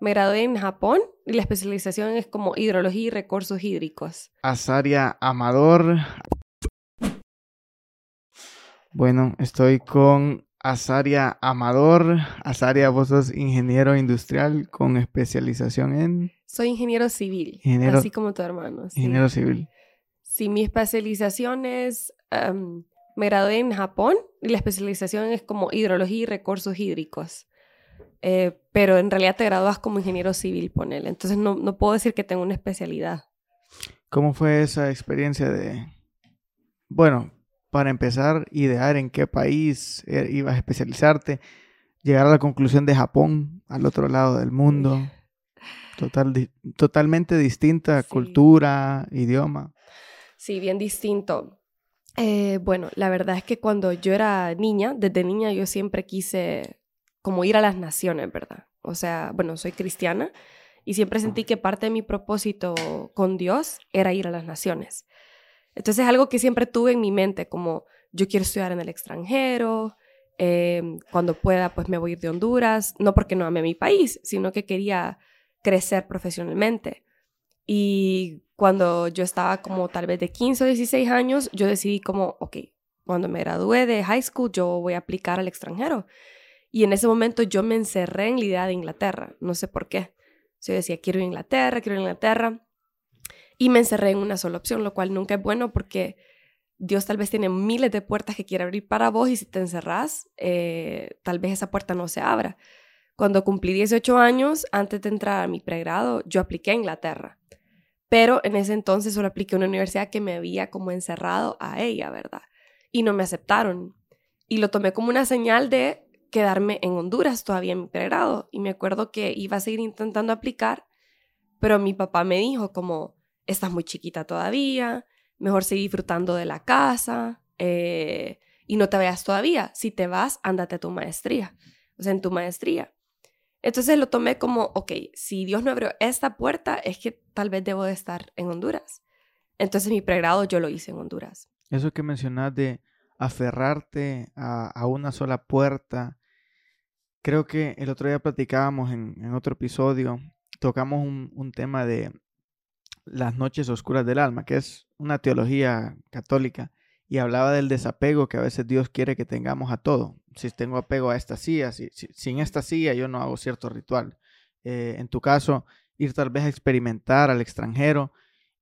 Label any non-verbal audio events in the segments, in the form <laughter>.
me gradué en Japón y la especialización es como hidrología y recursos hídricos. Azaria Amador. Bueno, estoy con Azaria Amador. Azaria, vos sos ingeniero industrial con especialización en... Soy ingeniero civil, Ingeniero- así como tu hermano. sí. Ingeniero civil. Sí, mi especialización es, em, me gradué en Japón y la especialización es como hidrología y recursos hídricos. Eh, pero en realidad te gradúas como ingeniero civil, ponele. Entonces no, no puedo decir que tengo una especialidad. ¿Cómo fue esa experiencia de... Bueno, para empezar, idear en qué país eh, ibas a especializarte, llegar a la conclusión de Japón, al otro lado del mundo, total, di- totalmente distinta Sí. cultura, idioma. Sí, bien distinto. Eh, bueno, la verdad es que cuando yo era niña, desde niña yo siempre quise como ir a las naciones, ¿verdad? O sea, bueno, soy cristiana y siempre sentí que parte de mi propósito con Dios era ir a las naciones. Entonces es algo que siempre tuve en mi mente, como yo quiero estudiar en el extranjero, eh, cuando pueda pues me voy a ir de Honduras, no porque no ame mi país, sino que quería crecer profesionalmente. Y cuando yo estaba como tal vez de 15 o 16 años, yo decidí como, ok, cuando me gradué de high school, yo voy a aplicar al extranjero. Y en ese momento yo me encerré en la idea de Inglaterra, no sé por qué. Yo decía, quiero Inglaterra, quiero Inglaterra. Y me encerré en una sola opción, lo cual nunca es bueno porque Dios tal vez tiene miles de puertas que quiere abrir para vos y si te encerrás, eh, tal vez esa puerta no se abra. Cuando cumplí 18 años, antes de entrar a mi pregrado, yo apliqué a Inglaterra. Pero en ese entonces solo apliqué a una universidad que me había como encerrado a ella, ¿verdad? Y no me aceptaron. Y lo tomé como una señal de quedarme en Honduras todavía en mi pregrado. Y me acuerdo que iba a seguir intentando aplicar, pero mi papá me dijo como, estás muy chiquita todavía, mejor seguir disfrutando de la casa eh, y no te vayas todavía. Si te vas, ándate a tu maestría, o sea, en tu maestría. Entonces lo tomé como, ok, si Dios no abrió esta puerta, es que tal vez debo de estar en Honduras. Entonces mi pregrado yo lo hice en Honduras. Eso que mencionas de aferrarte a, a una sola puerta, creo que el otro día platicábamos en, otro episodio, tocamos un, un tema de las noches oscuras del alma, que es una teología católica, y hablaba del desapego que a veces Dios quiere que tengamos a todo. Si tengo apego a esta silla, si, si- sin esta silla yo no hago cierto ritual. Eh, en tu caso, ir tal vez a experimentar al extranjero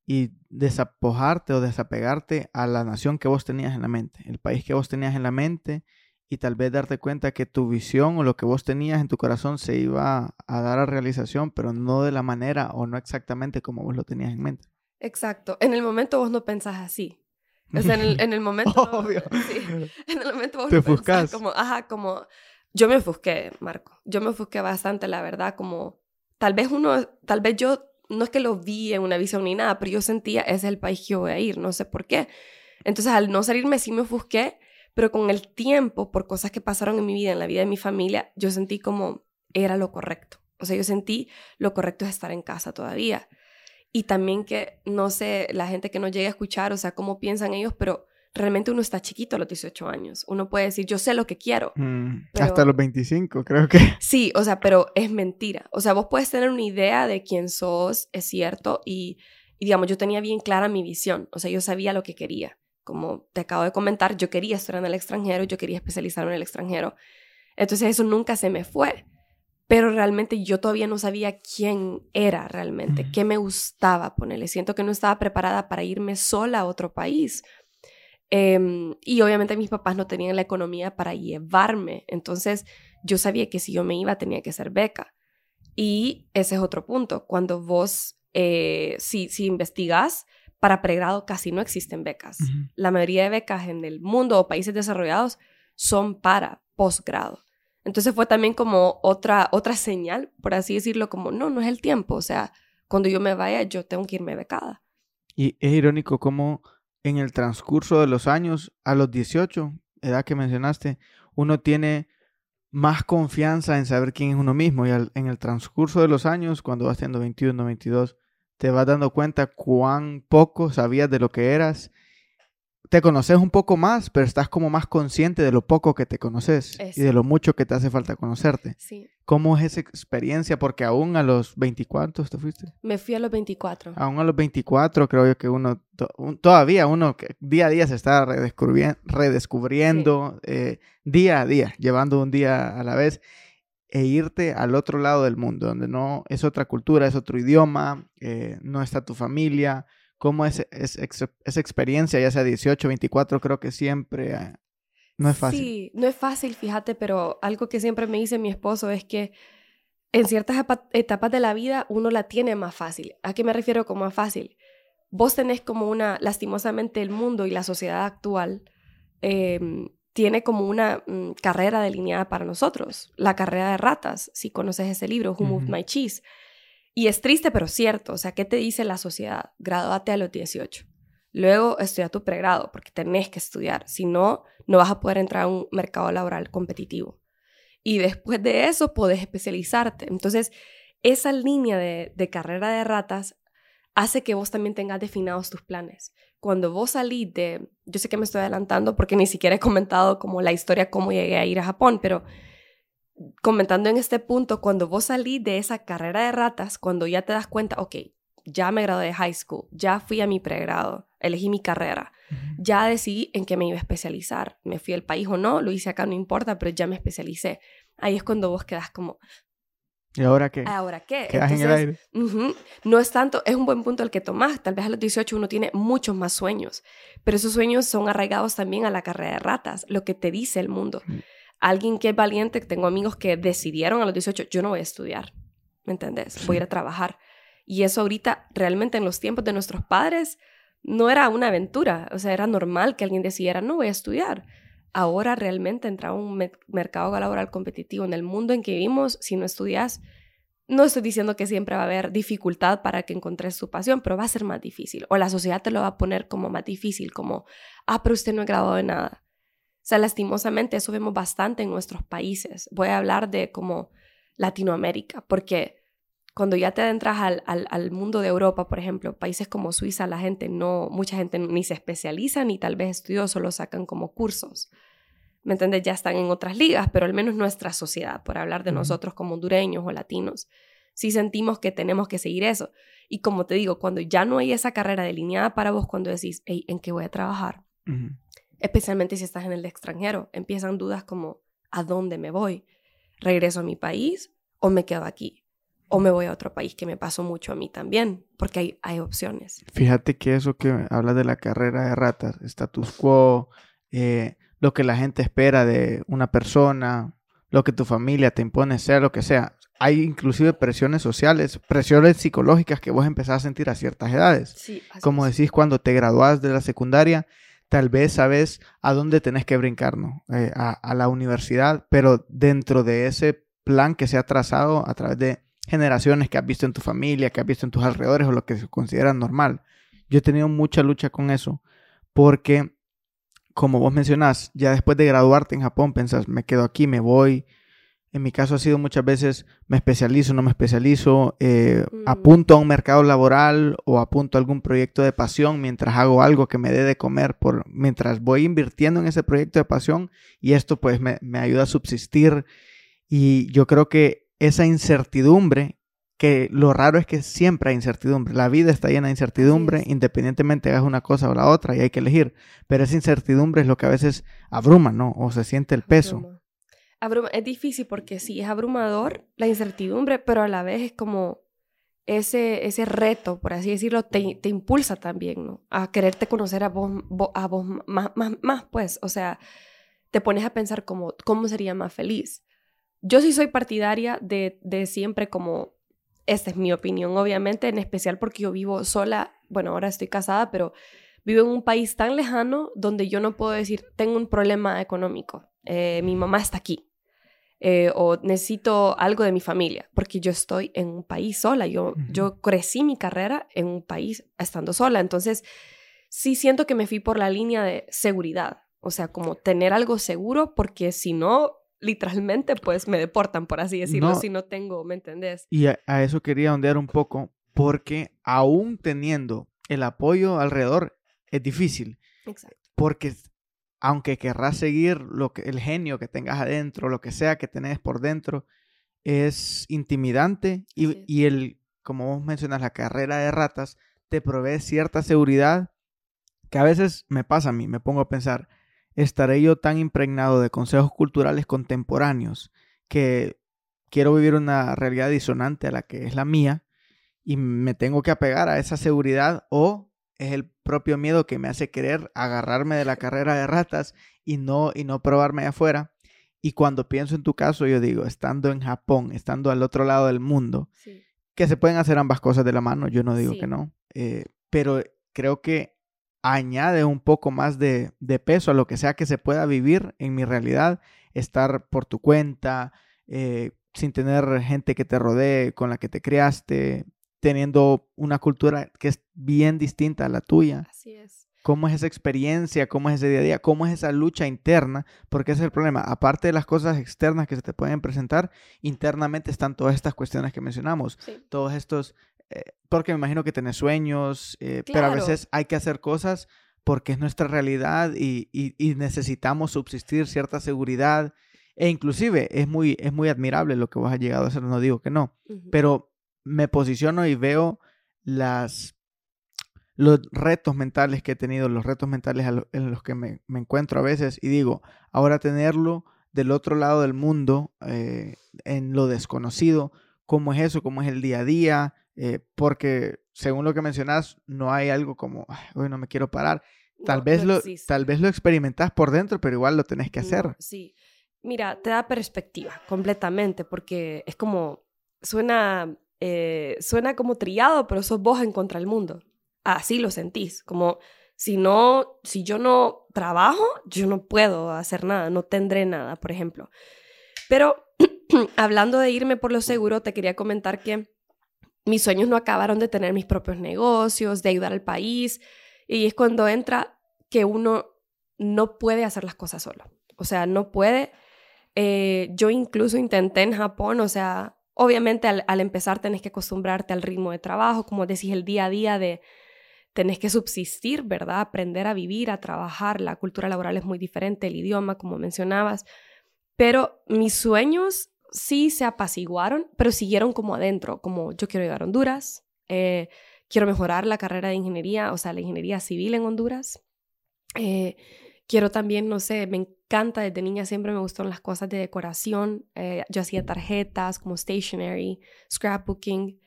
y desapojarte o desapegarte a la nación que vos tenías en la mente, el país que vos tenías en la mente y tal vez darte cuenta que tu visión o lo que vos tenías en tu corazón se iba a dar a realización, pero no de la manera o no exactamente como vos lo tenías en mente. Exacto. En el momento vos no pensás así. O sea, en el, en el <laughs> momento... Obvio. <laughs> sí. En el momento vos Te no pensás como, ajá, como... Yo me ofusqué, Marco. Yo me ofusqué bastante, la verdad, como... Tal vez uno, tal vez yo, no es que lo vi en una visión ni nada, pero yo sentía, ese es el país que yo voy a ir, no sé por qué. Entonces, al no salirme, sí me ofusqué, pero con el tiempo, por cosas que pasaron en mi vida, en la vida de mi familia, yo sentí como era lo correcto. O sea, yo sentí lo correcto es estar en casa todavía. Y también que, no sé, la gente que no llegue a escuchar, o sea, cómo piensan ellos, pero realmente uno está chiquito a los 18 años. Uno puede decir, yo sé lo que quiero. Mm, Pero- Hasta los 25, creo que. <laughs> Sí, o sea, pero es mentira. O sea, vos puedes tener una idea de quién sos, es cierto, y, y digamos, yo tenía bien clara mi visión. O sea, yo sabía lo que quería. Como te acabo de comentar, yo quería estudiar en el extranjero, yo quería especializarme en el extranjero. Entonces eso nunca se me fue. Pero realmente yo todavía no sabía quién era realmente, qué me gustaba ponerle. Siento que no estaba preparada para irme sola a otro país. Em, y obviamente mis papás no tenían la economía para llevarme. Entonces yo sabía que si yo me iba tenía que ser beca. Y ese es otro punto. Cuando vos, eh, si, si investigas, para pregrado casi no existen becas. La mayoría de becas en el mundo o países desarrollados son para posgrado. Entonces fue también como otra, otra señal, por así decirlo, como no, no es el tiempo. O sea, cuando yo me vaya, yo tengo que irme becada. Y es irónico cómo en el transcurso de los años, a los 18, edad que mencionaste, uno tiene más confianza en saber quién es uno mismo. Y al- en el transcurso de los años, cuando vas teniendo 21, 22, te vas dando cuenta cuán poco sabías de lo que eras te conoces un poco más, pero estás como más consciente de lo poco que te conoces y de lo mucho que te hace falta conocerte. Sí. ¿Cómo es esa experiencia? Porque aún a los 24, ¿te fuiste? Me fui a los 24. Aún a los 24 creo yo que uno, todavía uno día a día se está redescubriendo, eh, día a día, llevando un día a la vez e irte al otro lado del mundo, donde no es otra cultura, es otro idioma, eh, no está tu familia. ¿Cómo es, esa experiencia, ya sea 18, 24, creo que siempre eh, no es fácil? Sí, no es fácil, fíjate, pero algo que siempre me dice mi esposo es que en ciertas etapas de la vida uno la tiene más fácil. ¿A qué me refiero con más fácil? Vos tenés como una, lastimosamente el mundo y la sociedad actual em, tiene como una mm, carrera delineada para nosotros, la carrera de ratas, si conoces ese libro, Who Moved My Cheese. Y es triste, pero cierto, o sea, ¿qué te dice la sociedad? Gradúate a los 18. Luego estudia tu pregrado, porque tenés que estudiar, si no, no vas a poder entrar a un mercado laboral competitivo. Y después de eso, podés especializarte. Entonces, esa línea de, de carrera de ratas hace que vos también tengas definidos tus planes cuando vos salís de, yo sé que me estoy adelantando porque ni siquiera he comentado como la historia, cómo llegué a ir a Japón, pero comentando en este punto, cuando vos salís de esa carrera de ratas, cuando ya te das cuenta, ok, ya me gradué de high school, ya fui a mi pregrado, elegí mi carrera, ya decidí en qué me iba a especializar, me fui al país o no, lo hice acá, no importa, pero ya me especialicé. Ahí es cuando vos quedas como, ¿Y ahora qué? ¿Ahora qué? Quedas en el aire. No es tanto, es un buen punto el que tomás. Tal vez a los 18 uno tiene muchos más sueños, pero esos sueños son arraigados también a la carrera de ratas, lo que te dice el mundo. Mm. Alguien que es valiente, tengo amigos que decidieron a los 18, yo no voy a estudiar, ¿me entendés? Voy a ir a trabajar. Y eso ahorita, realmente en los tiempos de nuestros padres, no era una aventura, o sea, era normal que alguien decidiera, no voy a estudiar. Ahora realmente entra un mercado laboral competitivo en el mundo en que vivimos, si no estudias, no estoy diciendo que siempre va a haber dificultad para que encontres su pasión, pero va a ser más difícil. O la sociedad te lo va a poner como más difícil, como, ah, pero usted no ha graduado de nada. O sea, lastimosamente eso vemos bastante en nuestros países. Voy a hablar de como Latinoamérica, porque cuando ya te adentras al, al, mundo de Europa, por ejemplo, países como Suiza, la gente no, mucha gente ni se especializa ni tal vez estudió, solo sacan como cursos. ¿Me entiendes? Ya están en otras ligas, pero al menos nuestra sociedad, por hablar de nosotros como hondureños o latinos, sí sentimos que tenemos que seguir eso. Y como te digo, cuando ya no hay esa carrera delineada para vos, cuando decís, hey, ¿en qué voy a trabajar? Especialmente si estás en el extranjero, empiezan dudas como, ¿a dónde me voy? ¿Regreso a mi país o me quedo aquí? O me voy a otro país, que me pasó mucho a mí también, porque hay, hay opciones. Fíjate que eso que habla de la carrera de ratas, status quo, eh, lo que la gente espera de una persona, lo que tu familia te impone, sea lo que sea. Hay inclusive presiones sociales, presiones psicológicas que vos empezás a sentir a ciertas edades. Sí, Como decís, cuando te graduás de la secundaria, tal vez sabes a dónde tenés que brincar, ¿no? Eh, a, a la universidad, pero dentro de ese plan que se ha trazado a través de generaciones que has visto en tu familia, que has visto en tus alrededores o lo que se considera normal. Yo he tenido mucha lucha con eso porque, como vos mencionás, ya después de graduarte en Japón, pensás, me quedo aquí, me voy. En mi caso ha sido muchas veces, me especializo, no me especializo, eh, mm. apunto a un mercado laboral o apunto a algún proyecto de pasión mientras hago algo que me dé de comer, por, mientras voy invirtiendo en ese proyecto de pasión y esto pues me, me ayuda a subsistir. Y yo creo que esa incertidumbre, que lo raro es que siempre hay incertidumbre. La vida está llena de incertidumbre, independientemente hagas una cosa o la otra y hay que elegir. Pero esa incertidumbre es lo que a veces abruma, ¿no? O se siente el peso. Abruma. Es difícil porque sí, es abrumador la incertidumbre, pero a la vez es como ese, ese reto, por así decirlo, te, te impulsa también, ¿no? A quererte conocer a vos, a vos más, más, más, pues, o sea, te pones a pensar como, cómo sería más feliz. Yo sí soy partidaria de, de siempre como, esta es mi opinión, obviamente, en especial porque yo vivo sola, bueno, ahora estoy casada, pero vivo en un país tan lejano donde yo no puedo decir, tengo un problema económico, eh, mi mamá está aquí, eh, o necesito algo de mi familia, porque yo estoy en un país sola, yo, yo crecí mi carrera en un país estando sola, entonces sí siento que me fui por la línea de seguridad, o sea, como tener algo seguro, porque si no, literalmente pues me deportan, por así decirlo, si no tengo, ¿me entendés? Y a, eso quería ondear un poco, porque aún teniendo el apoyo alrededor, es difícil. Exacto. porque aunque querrás seguir lo que, el genio que tengas adentro, lo que sea que tenés por dentro, es intimidante y, y el, como vos mencionas, la carrera de ratas te provee cierta seguridad que a veces me pasa a mí, me pongo a pensar, estaré yo tan impregnado de consejos culturales contemporáneos que quiero vivir una realidad disonante a la que es la mía y me tengo que apegar a esa seguridad o es el propio miedo que me hace querer agarrarme de la carrera de ratas y no, y no probarme afuera. Y cuando pienso en tu caso, yo digo, estando en Japón, estando al otro lado del mundo, que se pueden hacer ambas cosas de la mano, yo no digo que no, eh, pero creo que añade un poco más de, de, peso a lo que sea que se pueda vivir en mi realidad, estar por tu cuenta, eh, sin tener gente que te rodee, con la que te criaste, teniendo una cultura que es bien distinta a la tuya. Así es. ¿Cómo es esa experiencia? ¿Cómo es ese día a día? ¿Cómo es esa lucha interna? Porque ese es el problema. Aparte de las cosas externas que se te pueden presentar, internamente están todas estas cuestiones que mencionamos. Todos estos, eh, porque me imagino que tenés sueños, eh, pero a veces hay que hacer cosas porque es nuestra realidad y, y necesitamos subsistir cierta seguridad e inclusive es muy, es muy admirable lo que vos has llegado a hacer, no digo que no, pero me posiciono y veo las, los retos mentales que he tenido, los retos mentales en los que me, encuentro a veces y digo, ahora tenerlo del otro lado del mundo, eh, en lo desconocido, cómo es eso, cómo es el día a día, eh, porque según lo que mencionas, no hay algo como, hoy no me quiero parar. Tal, vez lo, tal vez lo experimentas por dentro, pero igual lo tenés que hacer. sí, Mira, te da perspectiva completamente, porque es como, suena, eh, suena como triado, pero sos vos en contra del mundo. Así lo sentís, como si no, si yo no trabajo, yo no puedo hacer nada, no tendré nada, por ejemplo. Pero <clears throat> hablando de irme por lo seguro, te quería comentar que mis sueños no acabaron de tener mis propios negocios, de ayudar al país, y es cuando entra que uno no puede hacer las cosas solo. O sea, no puede eh, yo incluso intenté en Japón, o sea, obviamente al, empezar tenés que acostumbrarte al ritmo de trabajo, como decís, el día a día de tenés que subsistir, ¿verdad? Aprender a vivir, a trabajar. La cultura laboral es muy diferente, el idioma, como mencionabas. Pero mis sueños sí se apaciguaron, pero siguieron como adentro, como yo quiero llegar a Honduras, eh, quiero mejorar la carrera de ingeniería, o sea, la ingeniería civil en Honduras. Eh, quiero también, no sé, me encanta, desde niña siempre me gustaron las cosas de decoración. Eh, yo hacía tarjetas como stationery, scrapbooking.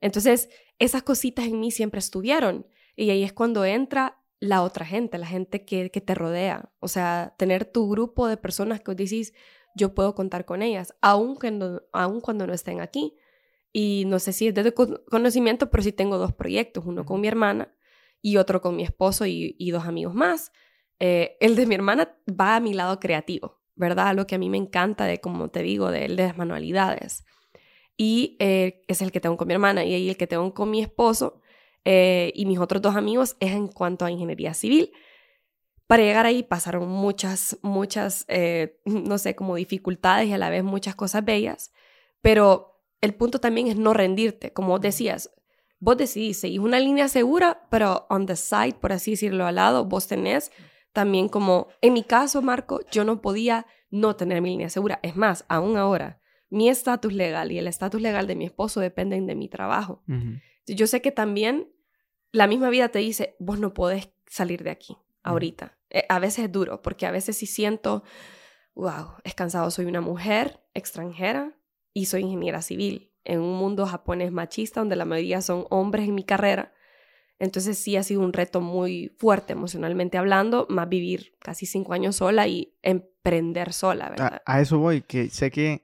Entonces, esas cositas en mí siempre estuvieron. Y ahí es cuando entra la otra gente, la gente que, que te rodea. O sea, tener tu grupo de personas que os decís, yo puedo contar con ellas, aun cuando, aun cuando no estén aquí. Y no sé si es de conocimiento, pero sí tengo dos proyectos, uno con mi hermana y otro con mi esposo y, y dos amigos más. Eh, el de mi hermana va a mi lado creativo, ¿verdad? Lo que a mí me encanta de, como te digo, de, de las manualidades. Y eh, es el que tengo con mi hermana y el que tengo con mi esposo eh, y mis otros dos amigos es en cuanto a ingeniería civil. Para llegar ahí pasaron muchas, muchas, <laughs> no sé, como dificultades y a la vez muchas cosas bellas, pero el punto también es no rendirte, como decías, vos decidís, seguís una línea segura, pero on the side, por así decirlo, al lado, vos tenés también como, en mi caso, Marco, yo no podía no tener mi línea segura. Es más, aún ahora, mi estatus legal y el estatus legal de mi esposo dependen de mi trabajo. Yo sé que también la misma vida te dice, vos no podés salir de aquí ahorita. Eh, a veces es duro, porque a veces sí siento, wow, es cansado, soy una mujer extranjera y soy ingeniera civil en un mundo japonés machista donde la mayoría son hombres en mi carrera entonces sí ha sido un reto muy fuerte emocionalmente hablando, más vivir casi cinco años sola y emprender sola, ¿verdad? A, eso voy, que sé que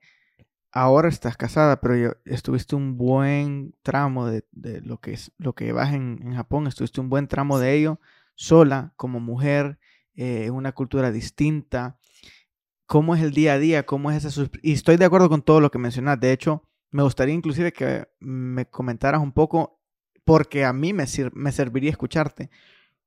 ahora estás casada, pero estuviste un buen tramo de, lo, que es, lo que vas en, Japón, estuviste un buen tramo de ello sola, como mujer, eh, en una cultura distinta. ¿Cómo es el día a día? ¿Cómo es esa... Y estoy de acuerdo con todo lo que mencionas. De hecho, me gustaría inclusive que me comentaras un poco porque a mí me, me serviría escucharte.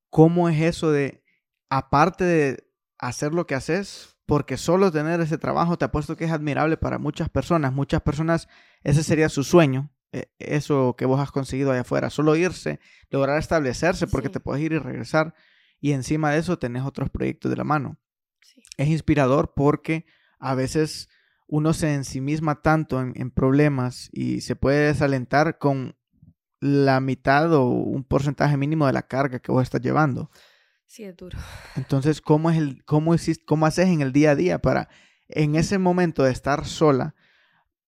¿Cómo es eso de, aparte de hacer lo que haces, porque solo tener ese trabajo te apuesto que es admirable para muchas personas. Muchas personas, ese sería su sueño, eso que vos has conseguido allá afuera, solo irse, lograr establecerse, porque te puedes ir y regresar. y encima de eso tenés otros proyectos de la mano. Es inspirador porque a veces uno se ensimisma tanto en, problemas y se puede desalentar con la mitad o un porcentaje mínimo de la carga que vos estás llevando. Sí, es duro. Entonces, ¿cómo, es el, cómo, cómo haces en el día a día para, en ese momento de estar sola,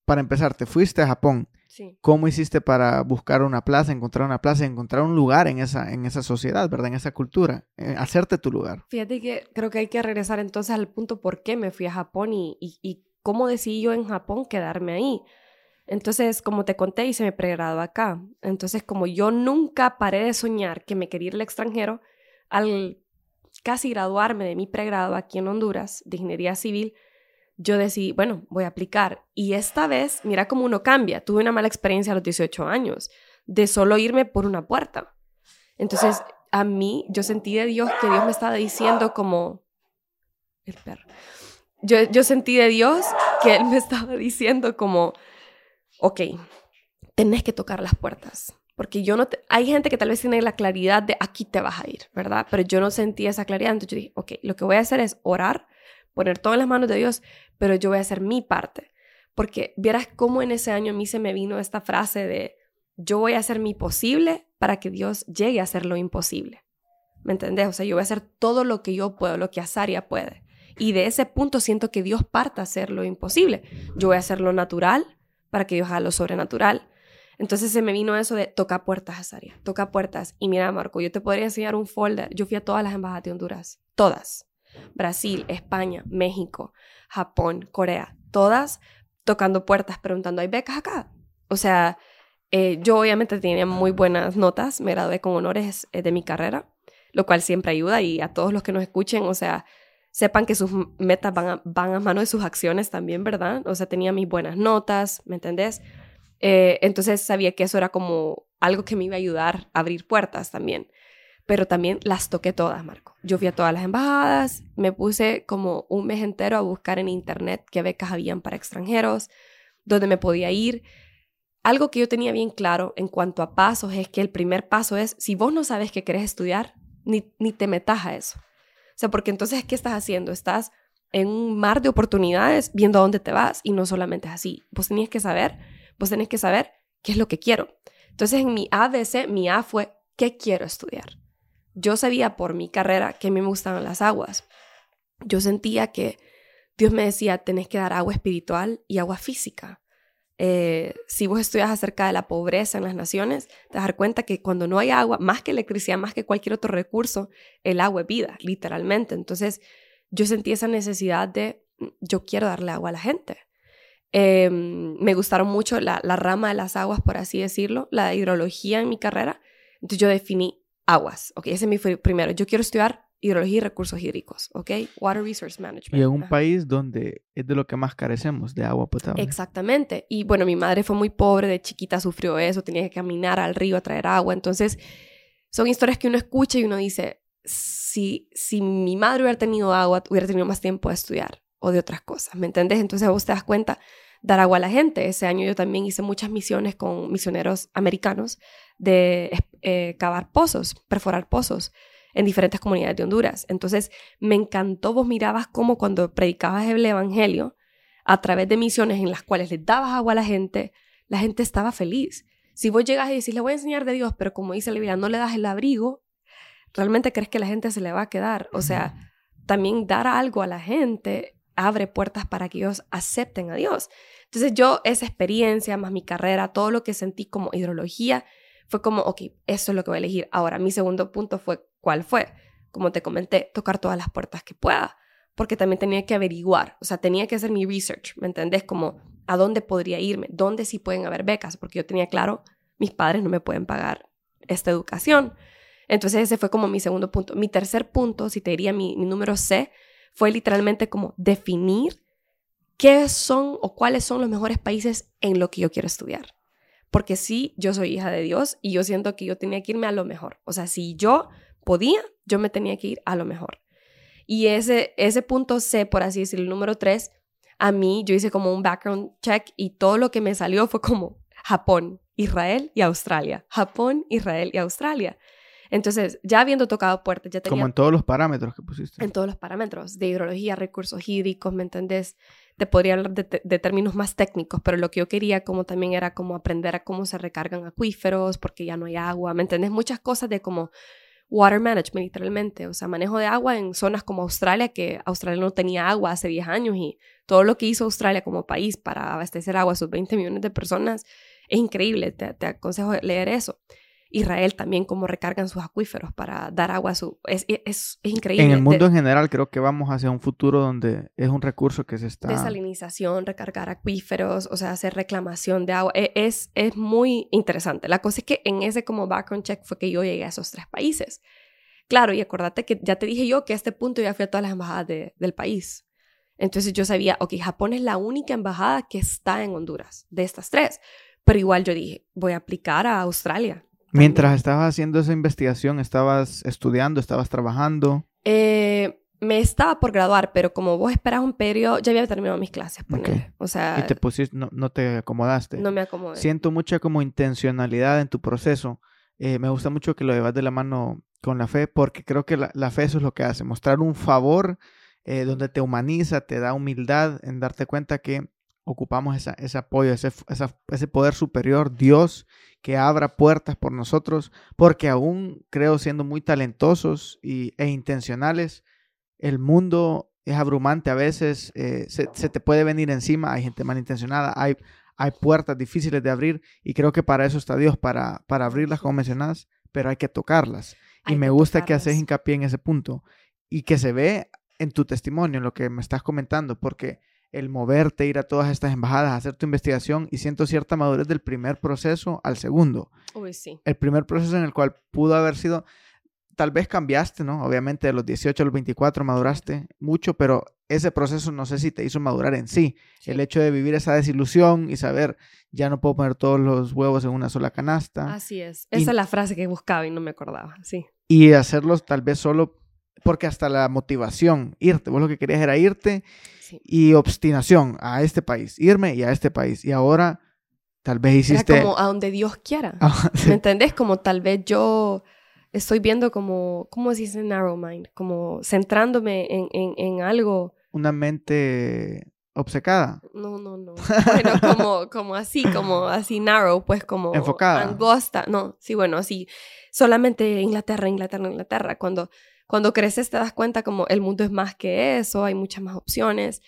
para empezar, te fuiste a Japón, ¿Cómo hiciste para buscar una plaza, encontrar una plaza, encontrar un lugar en esa, en esa sociedad, ¿verdad? En esa cultura, eh, hacerte tu lugar. Fíjate que creo que hay que regresar entonces al punto por qué me fui a Japón y, y, cómo decidí yo en Japón quedarme ahí. Entonces, como te conté, hice mi pregrado acá. Entonces, como yo nunca paré de soñar que me quería ir al extranjero, al casi graduarme de mi pregrado aquí en Honduras de ingeniería civil, yo decidí, bueno, voy a aplicar. Y esta vez, mira cómo uno cambia. Tuve una mala experiencia a los 18 años, de solo irme por una puerta. Entonces, a mí, yo sentí de Dios que Dios me estaba diciendo como... El perro. Yo, yo sentí de Dios que Él me <laughs> estaba diciendo como, ok, tenés que tocar las puertas. Porque yo no... hay gente que tal vez tiene la claridad de aquí te vas a ir, ¿verdad? Pero yo no sentí esa claridad. Entonces yo dije, ok, lo que voy a hacer es orar poner todo en las manos de Dios, pero yo voy a hacer mi parte. Porque vieras cómo en ese año a mí se me vino esta frase de yo voy a hacer mi posible para que Dios llegue a hacer lo imposible. ¿Me entendés? O sea, yo voy a hacer todo lo que yo puedo, lo que Azaria puede. Y de ese punto siento que Dios parta a hacer lo imposible. Yo voy a hacer lo natural para que Dios haga lo sobrenatural. Entonces se me vino eso de toca puertas, Azaria, toca puertas. Y mira, Marco, yo te podría enseñar un folder. Yo fui a todas las embajadas de Honduras, todas. Brasil, España, México, Japón, Corea, todas tocando puertas preguntando, ¿hay becas acá? O sea, eh, yo obviamente tenía muy buenas notas, me gradué con honores eh, de mi carrera, lo cual siempre ayuda y a todos los que nos escuchen, o sea, sepan que sus metas van a, van a mano de sus acciones también, ¿verdad? O sea, tenía mis buenas notas, ¿me entendés? Eh, entonces sabía que eso era como algo que me iba a ayudar a abrir puertas también pero también las toqué todas, Marco. Yo fui a todas las embajadas, me puse como un mes entero a buscar en internet qué becas habían para extranjeros, dónde me podía ir. Algo que yo tenía bien claro en cuanto a pasos es que el primer paso es, si vos no sabes qué querés estudiar, ni, ni te metas a eso. O sea, porque entonces, ¿qué estás haciendo? Estás en un mar de oportunidades viendo a dónde te vas y no solamente es así. Vos tenías que saber, vos tenés que saber qué es lo que quiero. Entonces, en mi ABC, mi A fue, ¿qué quiero estudiar? Yo sabía por mi carrera que a mí me gustaban las aguas. Yo sentía que Dios me decía, tenés que dar agua espiritual y agua física. Eh, si vos estudias acerca de la pobreza en las naciones, te vas a dar cuenta que cuando no hay agua, más que electricidad, más que cualquier otro recurso, el agua es vida, literalmente. Entonces, yo sentí esa necesidad de, mm, yo quiero darle agua a la gente. Em, me gustaron mucho la, la, rama de las aguas, por así decirlo, la hidrología en mi carrera. Entonces yo definí aguas, ¿ok? Ese es mi primero. Yo quiero estudiar hidrología y recursos hídricos, ¿ok? Water Resource Management. Y en un país donde es de lo que más carecemos, de agua potable. Exactamente. Y bueno, mi madre fue muy pobre, de chiquita sufrió eso, tenía que caminar al río a traer agua. Entonces, son historias que uno escucha y uno dice, si, si mi madre hubiera tenido agua, hubiera tenido más tiempo de estudiar o de otras cosas, ¿me entendés? Entonces vos te das cuenta dar agua a la gente. Ese año yo también hice muchas misiones con misioneros americanos de eh, cavar pozos, perforar pozos en diferentes comunidades de Honduras. Entonces, me encantó, vos mirabas cómo cuando predicabas el Evangelio, a través de misiones en las cuales le dabas agua a la gente, la gente estaba feliz. Si vos llegas y decís, le voy a enseñar de Dios, pero como dice la Biblia, no le das el abrigo, realmente crees que la gente se le va a quedar. O sea, también dar algo a la gente abre puertas para que ellos acepten a Dios. Entonces yo esa experiencia, más mi carrera, todo lo que sentí como hidrología, fue como, ok, eso es lo que voy a elegir. Ahora, mi segundo punto fue, ¿cuál fue? Como te comenté, tocar todas las puertas que pueda, porque también tenía que averiguar, o sea, tenía que hacer mi research, ¿me entendés? Como, ¿a dónde podría irme? ¿Dónde sí pueden haber becas? Porque yo tenía claro, mis padres no me pueden pagar esta educación. Entonces ese fue como mi segundo punto. Mi tercer punto, si te diría mi, mi número C, fue literalmente como definir qué son o cuáles son los mejores países en lo que yo quiero estudiar. Porque sí, yo soy hija de Dios y yo siento que yo tenía que irme a lo mejor. O sea, si yo podía, yo me tenía que ir a lo mejor. Y ese, ese punto C, por así decirlo, número 3, a mí yo hice como un background check y todo lo que me salió fue como Japón, Israel y Australia. Japón, Israel y Australia. Entonces, ya habiendo tocado puertas, ya tenía... Como en todos los parámetros que pusiste. En todos los parámetros de hidrología, recursos hídricos, ¿me entendés? Te podría hablar de, de, términos más técnicos, pero lo que yo quería como también era como aprender a cómo se recargan acuíferos, porque ya no hay agua, ¿me entendés? Muchas cosas de como water management, literalmente, o sea, manejo de agua en zonas como Australia, que Australia no tenía agua hace 10 años y todo lo que hizo Australia como país para abastecer agua a sus 20 millones de personas es increíble, te, te aconsejo leer eso. Israel también cómo recargan sus acuíferos para dar agua a su... Es, es, increíble. En el mundo en general creo que vamos hacia un futuro donde es un recurso que se está... Desalinización, recargar acuíferos, o sea, hacer reclamación de agua. E, es, es muy interesante. La cosa es que en ese como background check fue que yo llegué a esos tres países. Claro, y acordate que ya te dije yo que a este punto ya fui a todas las embajadas del país. Entonces yo sabía, ok, Japón es la única embajada que está en Honduras, de estas tres. Pero igual yo dije, voy a aplicar a Australia Mientras estabas haciendo esa investigación, ¿estabas estudiando, estabas trabajando? Eh, me estaba por graduar, pero como vos esperas un periodo, ya había terminado mis clases. O sea, y te pusiste, no, no, te acomodaste. No me acomodé. Siento mucha como intencionalidad en tu proceso. Eh, me gusta mucho que lo llevas de la mano con la fe, porque creo que la, fe eso es lo que hace, mostrar un favor eh, donde te humaniza, te da humildad en darte cuenta que ocupamos esa, ese apoyo, ese, ese poder superior, Dios, que abra puertas por nosotros, porque aún creo siendo muy talentosos y, e intencionales, el mundo es abrumante a veces, eh, se, te puede venir encima, hay gente malintencionada, hay, hay puertas difíciles de abrir y creo que para eso está Dios, para, para abrirlas como mencionadas, pero hay que tocarlas. y me gusta que haces hincapié en ese punto y que se ve en tu testimonio, en lo que me estás comentando, porque el moverte, ir a todas estas embajadas, hacer tu investigación y siento cierta madurez del primer proceso al segundo. Uy, sí. El primer proceso en el cual pudo haber sido, tal vez cambiaste, ¿no? Obviamente de los 18 a los 24 maduraste mucho, pero ese proceso no sé si te hizo madurar en sí. El hecho de vivir esa desilusión y saber, ya no puedo poner todos los huevos en una sola canasta. Así es. Esa es la frase que buscaba y no me acordaba, sí. Y hacerlos tal vez solo porque hasta la motivación, irte, vos lo que querías era irte y obstinación a este país, irme y a este país. Y ahora tal vez hiciste... Era como a donde Dios quiera. <laughs> Ah, ¿Me entendés? Como tal vez yo estoy viendo como, ¿cómo se dice narrow mind? Como centrándome en, en, en algo. Una mente obcecada. No, no, no. Bueno, como, <laughs> como así, como así narrow, pues como... Enfocada. Angosta. No, sí, bueno, así. Solamente Inglaterra, Inglaterra, Inglaterra. Cuando cuando creces te das cuenta como el mundo es más que eso, hay muchas más opciones.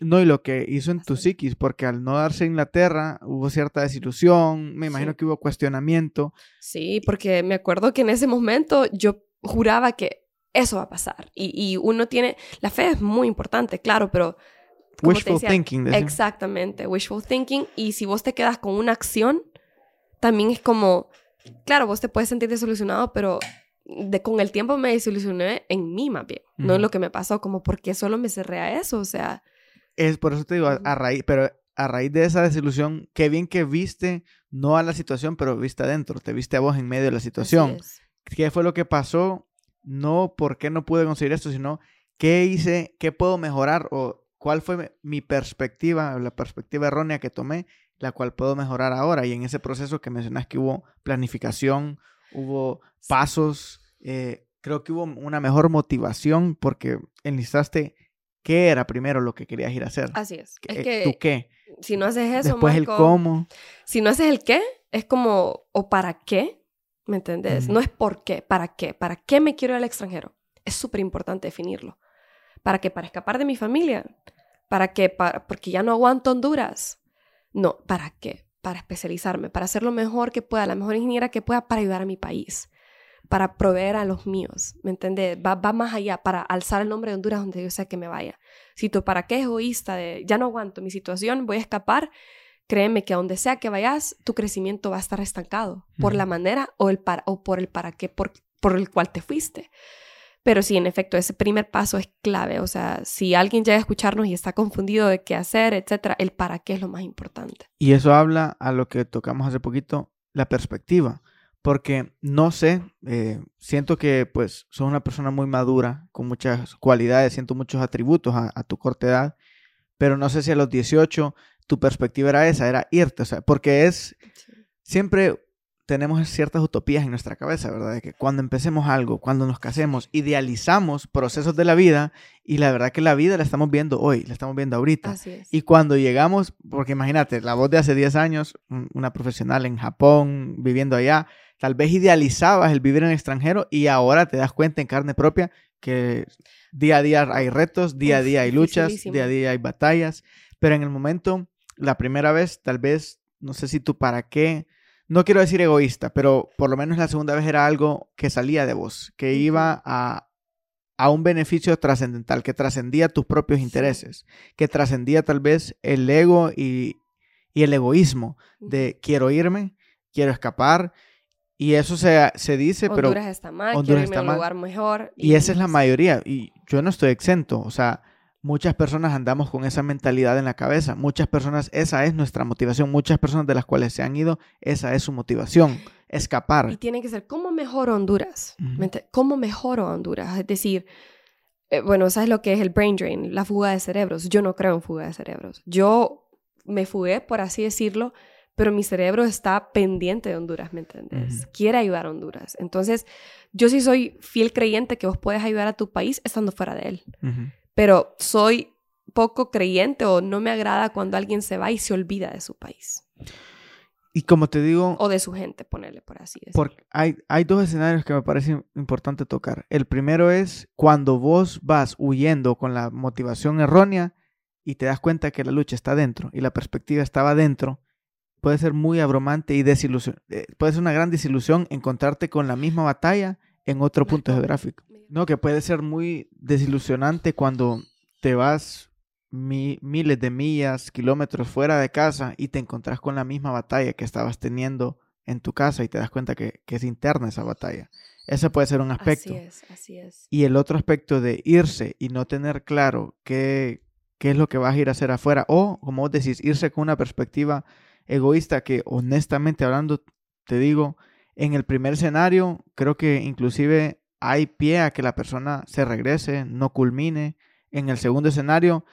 No, y lo que hizo en tu psiquis, porque al no darse Inglaterra hubo cierta desilusión, me imagino que hubo cuestionamiento. Sí, porque me acuerdo que en ese momento yo juraba que eso va a pasar. Y, uno tiene, la fe es muy importante, claro, pero... Wishful thinking. Exactamente, wishful thinking. Y si vos te quedas con una acción, también es como, claro, vos te puedes sentir desilusionado, pero de, con el tiempo me desilusioné en mí más bien, no en lo que me pasó, como porque solo me cerré a eso, o sea. Es por eso te digo, a, raíz, pero a raíz de esa desilusión, qué bien que viste, no a la situación, pero viste adentro, te viste a vos en medio de la situación. ¿Qué fue lo que pasó? No por qué no pude conseguir esto, sino qué hice, qué puedo mejorar o cuál fue mi perspectiva, la perspectiva errónea que tomé, la cual puedo mejorar ahora. Y en ese proceso que mencionas que hubo planificación, hubo pasos, eh, creo que hubo una mejor motivación porque enlistaste qué era primero lo que querías ir a hacer. Así es. es eh, que ¿Tú qué? Si no haces eso, después el cómo. Si no haces el qué, es como, ¿o para qué? ¿Me entendés? No es por qué, ¿para qué? ¿Para qué me quiero ir al extranjero? Es súper importante definirlo. ¿Para qué? ¿Para escapar de mi familia? ¿Para qué? Para, porque ya no aguanto Honduras. No, ¿para qué? Para especializarme, para hacer lo mejor que pueda, la mejor ingeniera que pueda para ayudar a mi país, para proveer a los míos, ¿me entiendes? Va, va más allá, para alzar el nombre de Honduras donde yo sé que me vaya. Si tú para qué es egoísta de, ya no aguanto mi situación, voy a escapar, créeme que a donde sea que vayas, tu crecimiento va a estar estancado por la manera o, el para, o por el para qué, por, por el cual te fuiste. Pero sí, en efecto, ese primer paso es clave. O sea, si alguien llega a escucharnos y está confundido de qué hacer, etcétera, el para qué es lo más importante. Y eso habla a lo que tocamos hace poquito, la perspectiva. Porque no sé, eh, siento que pues sos una persona muy madura, con muchas cualidades, siento muchos atributos a, a tu corta edad, pero no sé si a los 18 tu perspectiva era esa, era irte, o sea, porque es siempre tenemos ciertas utopías en nuestra cabeza, ¿verdad? De que cuando empecemos algo, cuando nos casemos, idealizamos procesos de la vida y la verdad que la vida la estamos viendo hoy, la estamos viendo ahorita. Así es. Y cuando llegamos, porque imagínate, la voz de hace 10 años, un- una profesional en Japón, viviendo allá, tal vez idealizabas el vivir en el extranjero y ahora te das cuenta en carne propia que día a día hay retos, día a día hay luchas, día a día hay batallas, pero en el momento, la primera vez, tal vez, no sé si tú para qué, no quiero decir egoísta, pero por lo menos la segunda vez era algo que salía de vos, que iba a, a un beneficio trascendental, que trascendía tus propios intereses, que trascendía tal vez el ego y, y el egoísmo de quiero irme, quiero escapar, y eso se, se dice, pero... Honduras está mal, Honduras quiero irme está a un mal. lugar mejor. Y esa es la mayoría, y yo no estoy exento, o sea, muchas personas andamos con esa mentalidad en la cabeza, muchas personas, esa es nuestra motivación, muchas personas de las cuales se han ido, esa es su motivación, escapar. Y tiene que ser, ¿cómo mejoro Honduras? ¿Me ente- ¿Cómo mejoro Honduras? Es decir, eh, bueno, ¿sabes lo que es el brain drain? La fuga de cerebros. Yo no creo en fuga de cerebros. Yo me fugué, por así decirlo, pero mi cerebro está pendiente de Honduras, ¿me entiendes? Quiere ayudar a Honduras. Entonces, yo sí soy fiel creyente que vos puedes ayudar a tu país estando fuera de él. Ujú. Pero soy poco creyente o no me agrada cuando alguien se va y se olvida de su país. Y como te digo, O de su gente, ponerle por así decirlo. Porque hay, hay dos escenarios que me parece importante tocar. El primero es cuando vos vas huyendo con la motivación errónea y te das cuenta que la lucha está dentro y la perspectiva estaba dentro, puede ser muy abrumante y desilusión. eh, puede ser una gran desilusión encontrarte con la misma batalla en otro punto geográfico. No, que puede ser muy desilusionante cuando te vas mi- miles de millas, kilómetros fuera de casa y te encontrás con la misma batalla que estabas teniendo en tu casa y te das cuenta que, que es interna esa batalla. Ese puede ser un aspecto. Así es, así es. Y el otro aspecto de irse y no tener claro qué, qué es lo que vas a ir a hacer afuera. O, como vos decís, irse con una perspectiva egoísta que honestamente hablando, te digo, en el primer escenario creo que inclusive hay pie a que la persona se regrese, no culmine. En el segundo escenario,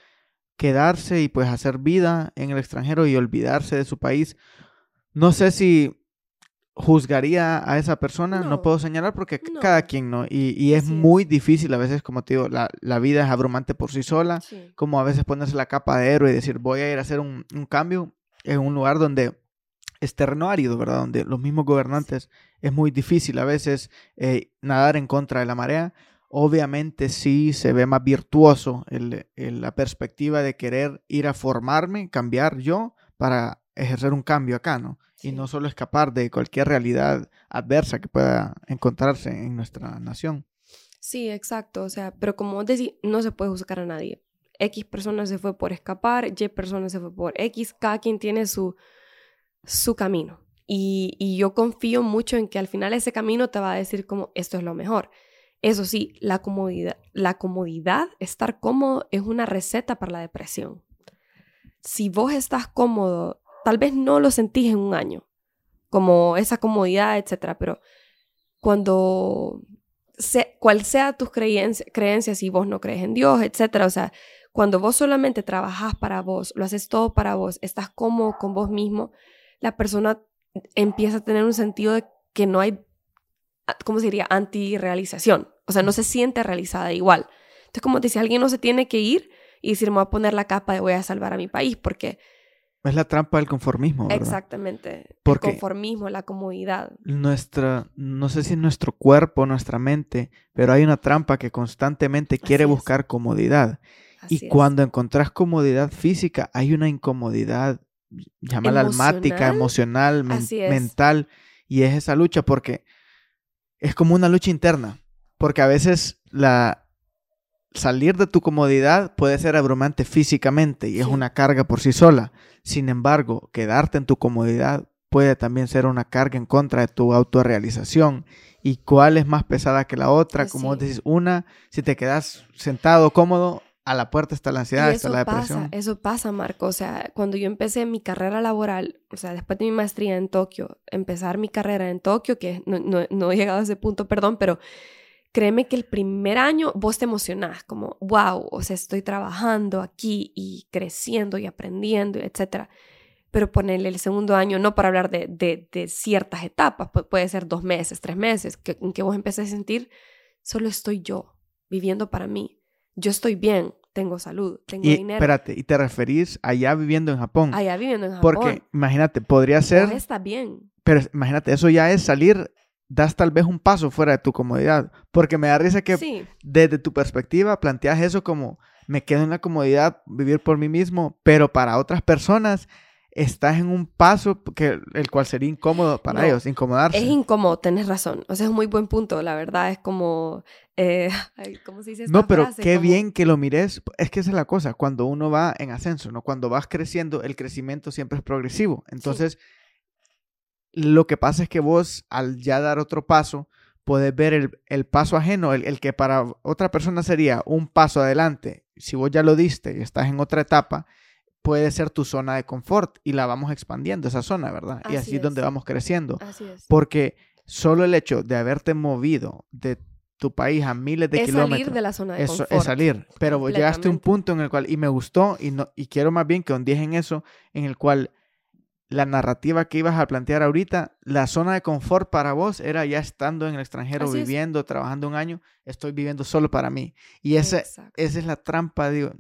quedarse y pues hacer vida en el extranjero y olvidarse de su país. No sé si juzgaría a esa persona, no, No. puedo señalar porque No. cada quien no. Y, y es muy difícil a veces, como te digo, la, la vida es abrumante por sí sola, Sí. como a veces ponerse la capa de héroe y decir voy a ir a hacer un, un cambio en un lugar donde es terreno árido, ¿verdad? Donde los mismos gobernantes es muy difícil a veces eh, nadar en contra de la marea. Obviamente sí se ve más virtuoso el- el- la perspectiva de querer ir a formarme, cambiar yo para ejercer un cambio acá, ¿no? Y no solo escapar de cualquier realidad adversa que pueda encontrarse en nuestra nación. Sí, exacto. O sea, pero como decís, no se puede juzgar a nadie. X persona se fue por escapar, Y persona se fue por X. Cada quien tiene su, su camino. Y, yo confío mucho en que al final ese camino te va a decir como esto es lo mejor. Eso sí, la comodidad, estar cómodo es una receta para la depresión. Si vos estás cómodo, tal vez no lo sentís en un año, como esa comodidad, etcétera, pero cuando cual sea tus creencias, creencias, si vos no crees en Dios, etcétera, o sea, cuando vos solamente trabajas para vos, lo haces todo para vos, estás cómodo con vos mismo, la persona empieza a tener un sentido de que no hay, ¿cómo se diría? Antirrealización. O sea, no se siente realizada igual. Entonces, como te decía, alguien no se tiene que ir y decir, me voy a poner la capa de voy a salvar a mi país, porque Es la trampa del conformismo, ¿verdad? exactamente, Porque- el conformismo, la comodidad. nuestra, no sé si es nuestro cuerpo, nuestra mente, pero hay una trampa que constantemente quiere buscar comodidad. Así y es. cuando encontrás comodidad física, hay una incomodidad, llámala almática, emocional, men- mental, y es esa lucha porque es como una lucha interna, porque a veces la salir de tu comodidad puede ser abrumante físicamente y es una carga por sí sola. Sin embargo, quedarte en tu comodidad puede también ser una carga en contra de tu autorrealización. ¿Y cuál es más pesada que la otra? Como vos sí. decís, una, si te quedas sentado cómodo, a la puerta está la ansiedad, está la depresión. pasa, eso pasa, Marco. O sea, cuando yo empecé mi carrera laboral, o sea, después de mi maestría en Tokio, empezar mi carrera en Tokio, que no, no- no he llegado a ese punto, perdón, pero créeme que el primer año vos te emocionás, como, wow, o sea, estoy trabajando aquí y creciendo y aprendiendo, etcétera. pero ponerle el segundo año, no para hablar de, de, de ciertas etapas, puede ser dos meses, tres meses, que, en que vos empecés a sentir, solo estoy yo, viviendo para mí. Yo estoy bien, tengo salud, tengo y, dinero. Espérate, y te referís allá viviendo en Japón. Allá viviendo en Japón. Porque, imagínate, podría ser... Está bien. Pero imagínate, eso ya es salir, das tal vez un paso fuera de tu comodidad. Porque me da risa que Sí, desde tu perspectiva planteas eso como me quedo en la comodidad, vivir por mí mismo, pero para otras personas estás en un paso que, el cual sería incómodo para No, ellos, incomodarse. es incómodo, tenés razón. O sea, es un muy buen punto, la verdad. Es como... eh, <laughs> ¿Cómo se dice esta no, pero frase? qué Como- bien que lo mires. Es que esa es la cosa, cuando uno va en ascenso, ¿no? Cuando vas creciendo, el crecimiento siempre es progresivo. Entonces, lo que pasa es que vos, al ya dar otro paso, puedes ver el, el paso ajeno, el, el que para otra persona sería un paso adelante. Si vos ya lo diste y estás en otra etapa, puede ser tu zona de confort y la vamos expandiendo, esa zona, ¿verdad? y Así así es donde es. vamos creciendo. Así es. Porque solo el hecho de haberte movido de tu país a miles de es kilómetros salir de la zona de eso confort. es salir. Pero llegaste a un punto en el cual, y me gustó, y, no, y quiero más bien que hundies en eso, en el cual la narrativa que ibas a plantear ahorita, la zona de confort para vos era ya estando en el extranjero, Así es. viviendo, trabajando un año, estoy viviendo solo para mí. Y esa, Exacto. esa es la trampa, digo,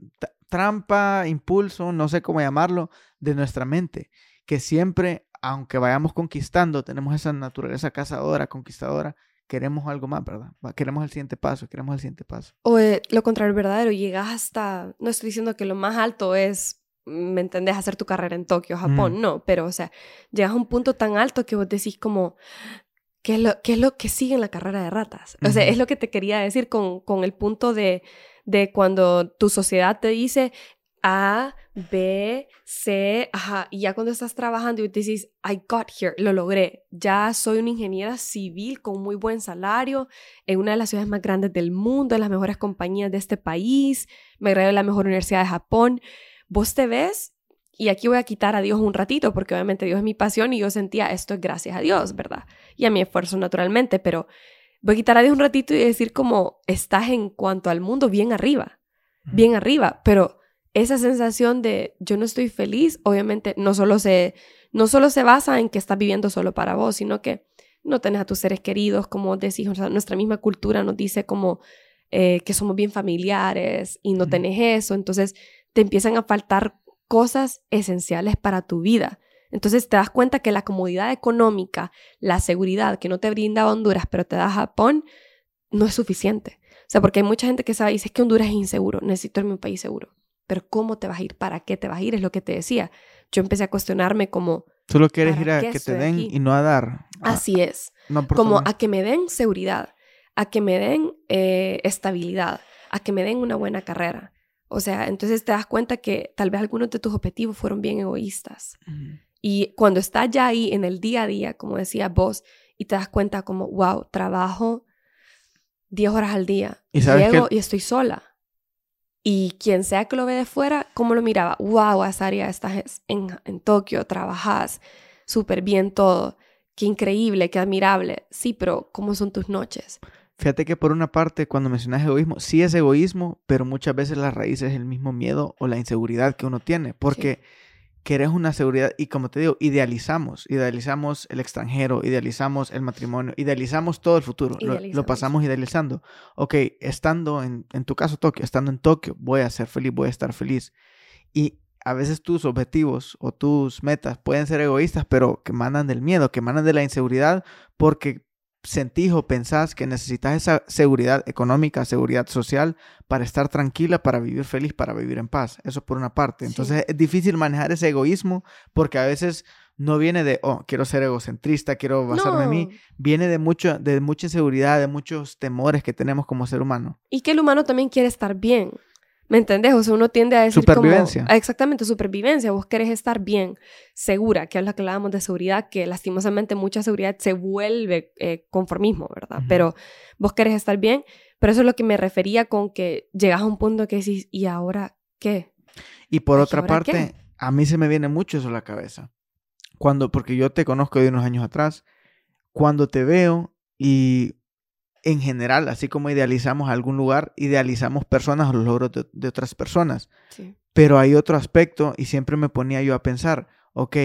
trampa, impulso, no sé cómo llamarlo, de nuestra mente, que siempre, aunque vayamos conquistando, tenemos esa naturaleza cazadora, conquistadora, queremos algo más, ¿verdad? Queremos el siguiente paso, queremos el siguiente paso. O eh, lo contrario, verdadero, llegas hasta, no estoy diciendo que lo más alto es, ¿me entendés?, hacer tu carrera en Tokio, Japón, Mm. no, pero o sea, llegas a un punto tan alto que vos decís como, ¿qué es lo, qué es lo que sigue en la carrera de ratas? O sea, es lo que te quería decir con, con el punto de, de cuando tu sociedad te dice A, B, C, ajá, y ya cuando estás trabajando y te dices, I got here, lo logré, ya soy una ingeniera civil con muy buen salario, en una de las ciudades más grandes del mundo, en las mejores compañías de este país, me gradué de la mejor universidad de Japón. Vos te ves, y aquí voy a quitar a Dios un ratito, porque obviamente Dios es mi pasión y yo sentía esto es gracias a Dios, ¿verdad? Y a mi esfuerzo naturalmente, pero voy a quitar a Dios un ratito y decir como estás en cuanto al mundo bien arriba, bien arriba, pero esa sensación de yo no estoy feliz, obviamente no solo se, no solo se basa en que estás viviendo solo para vos, sino que no tenés a tus seres queridos, como decís, o sea, nuestra misma cultura nos dice como eh, que somos bien familiares y no tenés eso, entonces te empiezan a faltar cosas esenciales para tu vida. Entonces te das cuenta que la comodidad económica, la seguridad que no te brinda Honduras, pero te da Japón, no es suficiente. O sea, porque hay mucha gente que sabe, dice, es que Honduras es inseguro, necesito irme a un país seguro. Pero ¿cómo te vas a ir? ¿Para qué te vas a ir? Es lo que te decía. Yo empecé a cuestionarme como, Solo quieres ¿Para ir a que te den aquí? y no a dar. A- así es. no Como a que me den seguridad, a que me den eh, estabilidad, a que me den una buena carrera. O sea, entonces te das cuenta que tal vez algunos de tus objetivos fueron bien egoístas. Ujú. Y cuando estás ya ahí en el día a día, como decía vos, y te das cuenta como, wow, trabajo 10 horas al día. Y sabes Llego que- y estoy sola. Y quien sea que lo ve de fuera, ¿cómo lo miraba? Wow, Azaria, estás en, en Tokio, trabajas súper bien todo. Qué increíble, qué admirable. Sí, pero ¿cómo son tus noches? Fíjate que por una parte, cuando mencionas egoísmo, sí es egoísmo, pero muchas veces la raíz es el mismo miedo o la inseguridad que uno tiene, porque querés una seguridad y como te digo, idealizamos, idealizamos el extranjero, idealizamos el matrimonio, idealizamos todo el futuro, lo- pasamos idealizando. Ok, estando en, en tu caso Tokio, estando en Tokio, voy a ser feliz, voy a estar feliz. Y a veces tus objetivos o tus metas pueden ser egoístas, pero que mandan del miedo, que mandan de la inseguridad, porque sentís o pensás que necesitas esa seguridad económica, seguridad social para estar tranquila, para vivir feliz, para vivir en paz. Eso por una parte. Sí. Entonces es difícil manejar ese egoísmo porque a veces no viene de, oh, quiero ser egocentrista, quiero basarme en mí. Viene de, mucho, de mucha inseguridad, de muchos temores que tenemos como ser humano. Y que el humano también quiere estar bien. ¿Me entendés? O sea, uno tiende a decir Supervivencia. como... Exactamente, supervivencia. Vos querés estar bien, segura, que es lo que hablábamos de seguridad, que lastimosamente mucha seguridad se vuelve eh, conformismo, ¿verdad? Pero vos querés estar bien, pero eso es lo que me refería con que llegas a un punto que decís, ¿y ahora qué? Y por otra ¿ahora parte, qué? a mí se me viene mucho eso a la cabeza. Cuando, porque yo te conozco de unos años atrás, cuando te veo y en general, así como idealizamos algún lugar, idealizamos personas o los logros de, de otras personas. Sí. Pero hay otro aspecto y siempre me ponía yo a pensar, ok,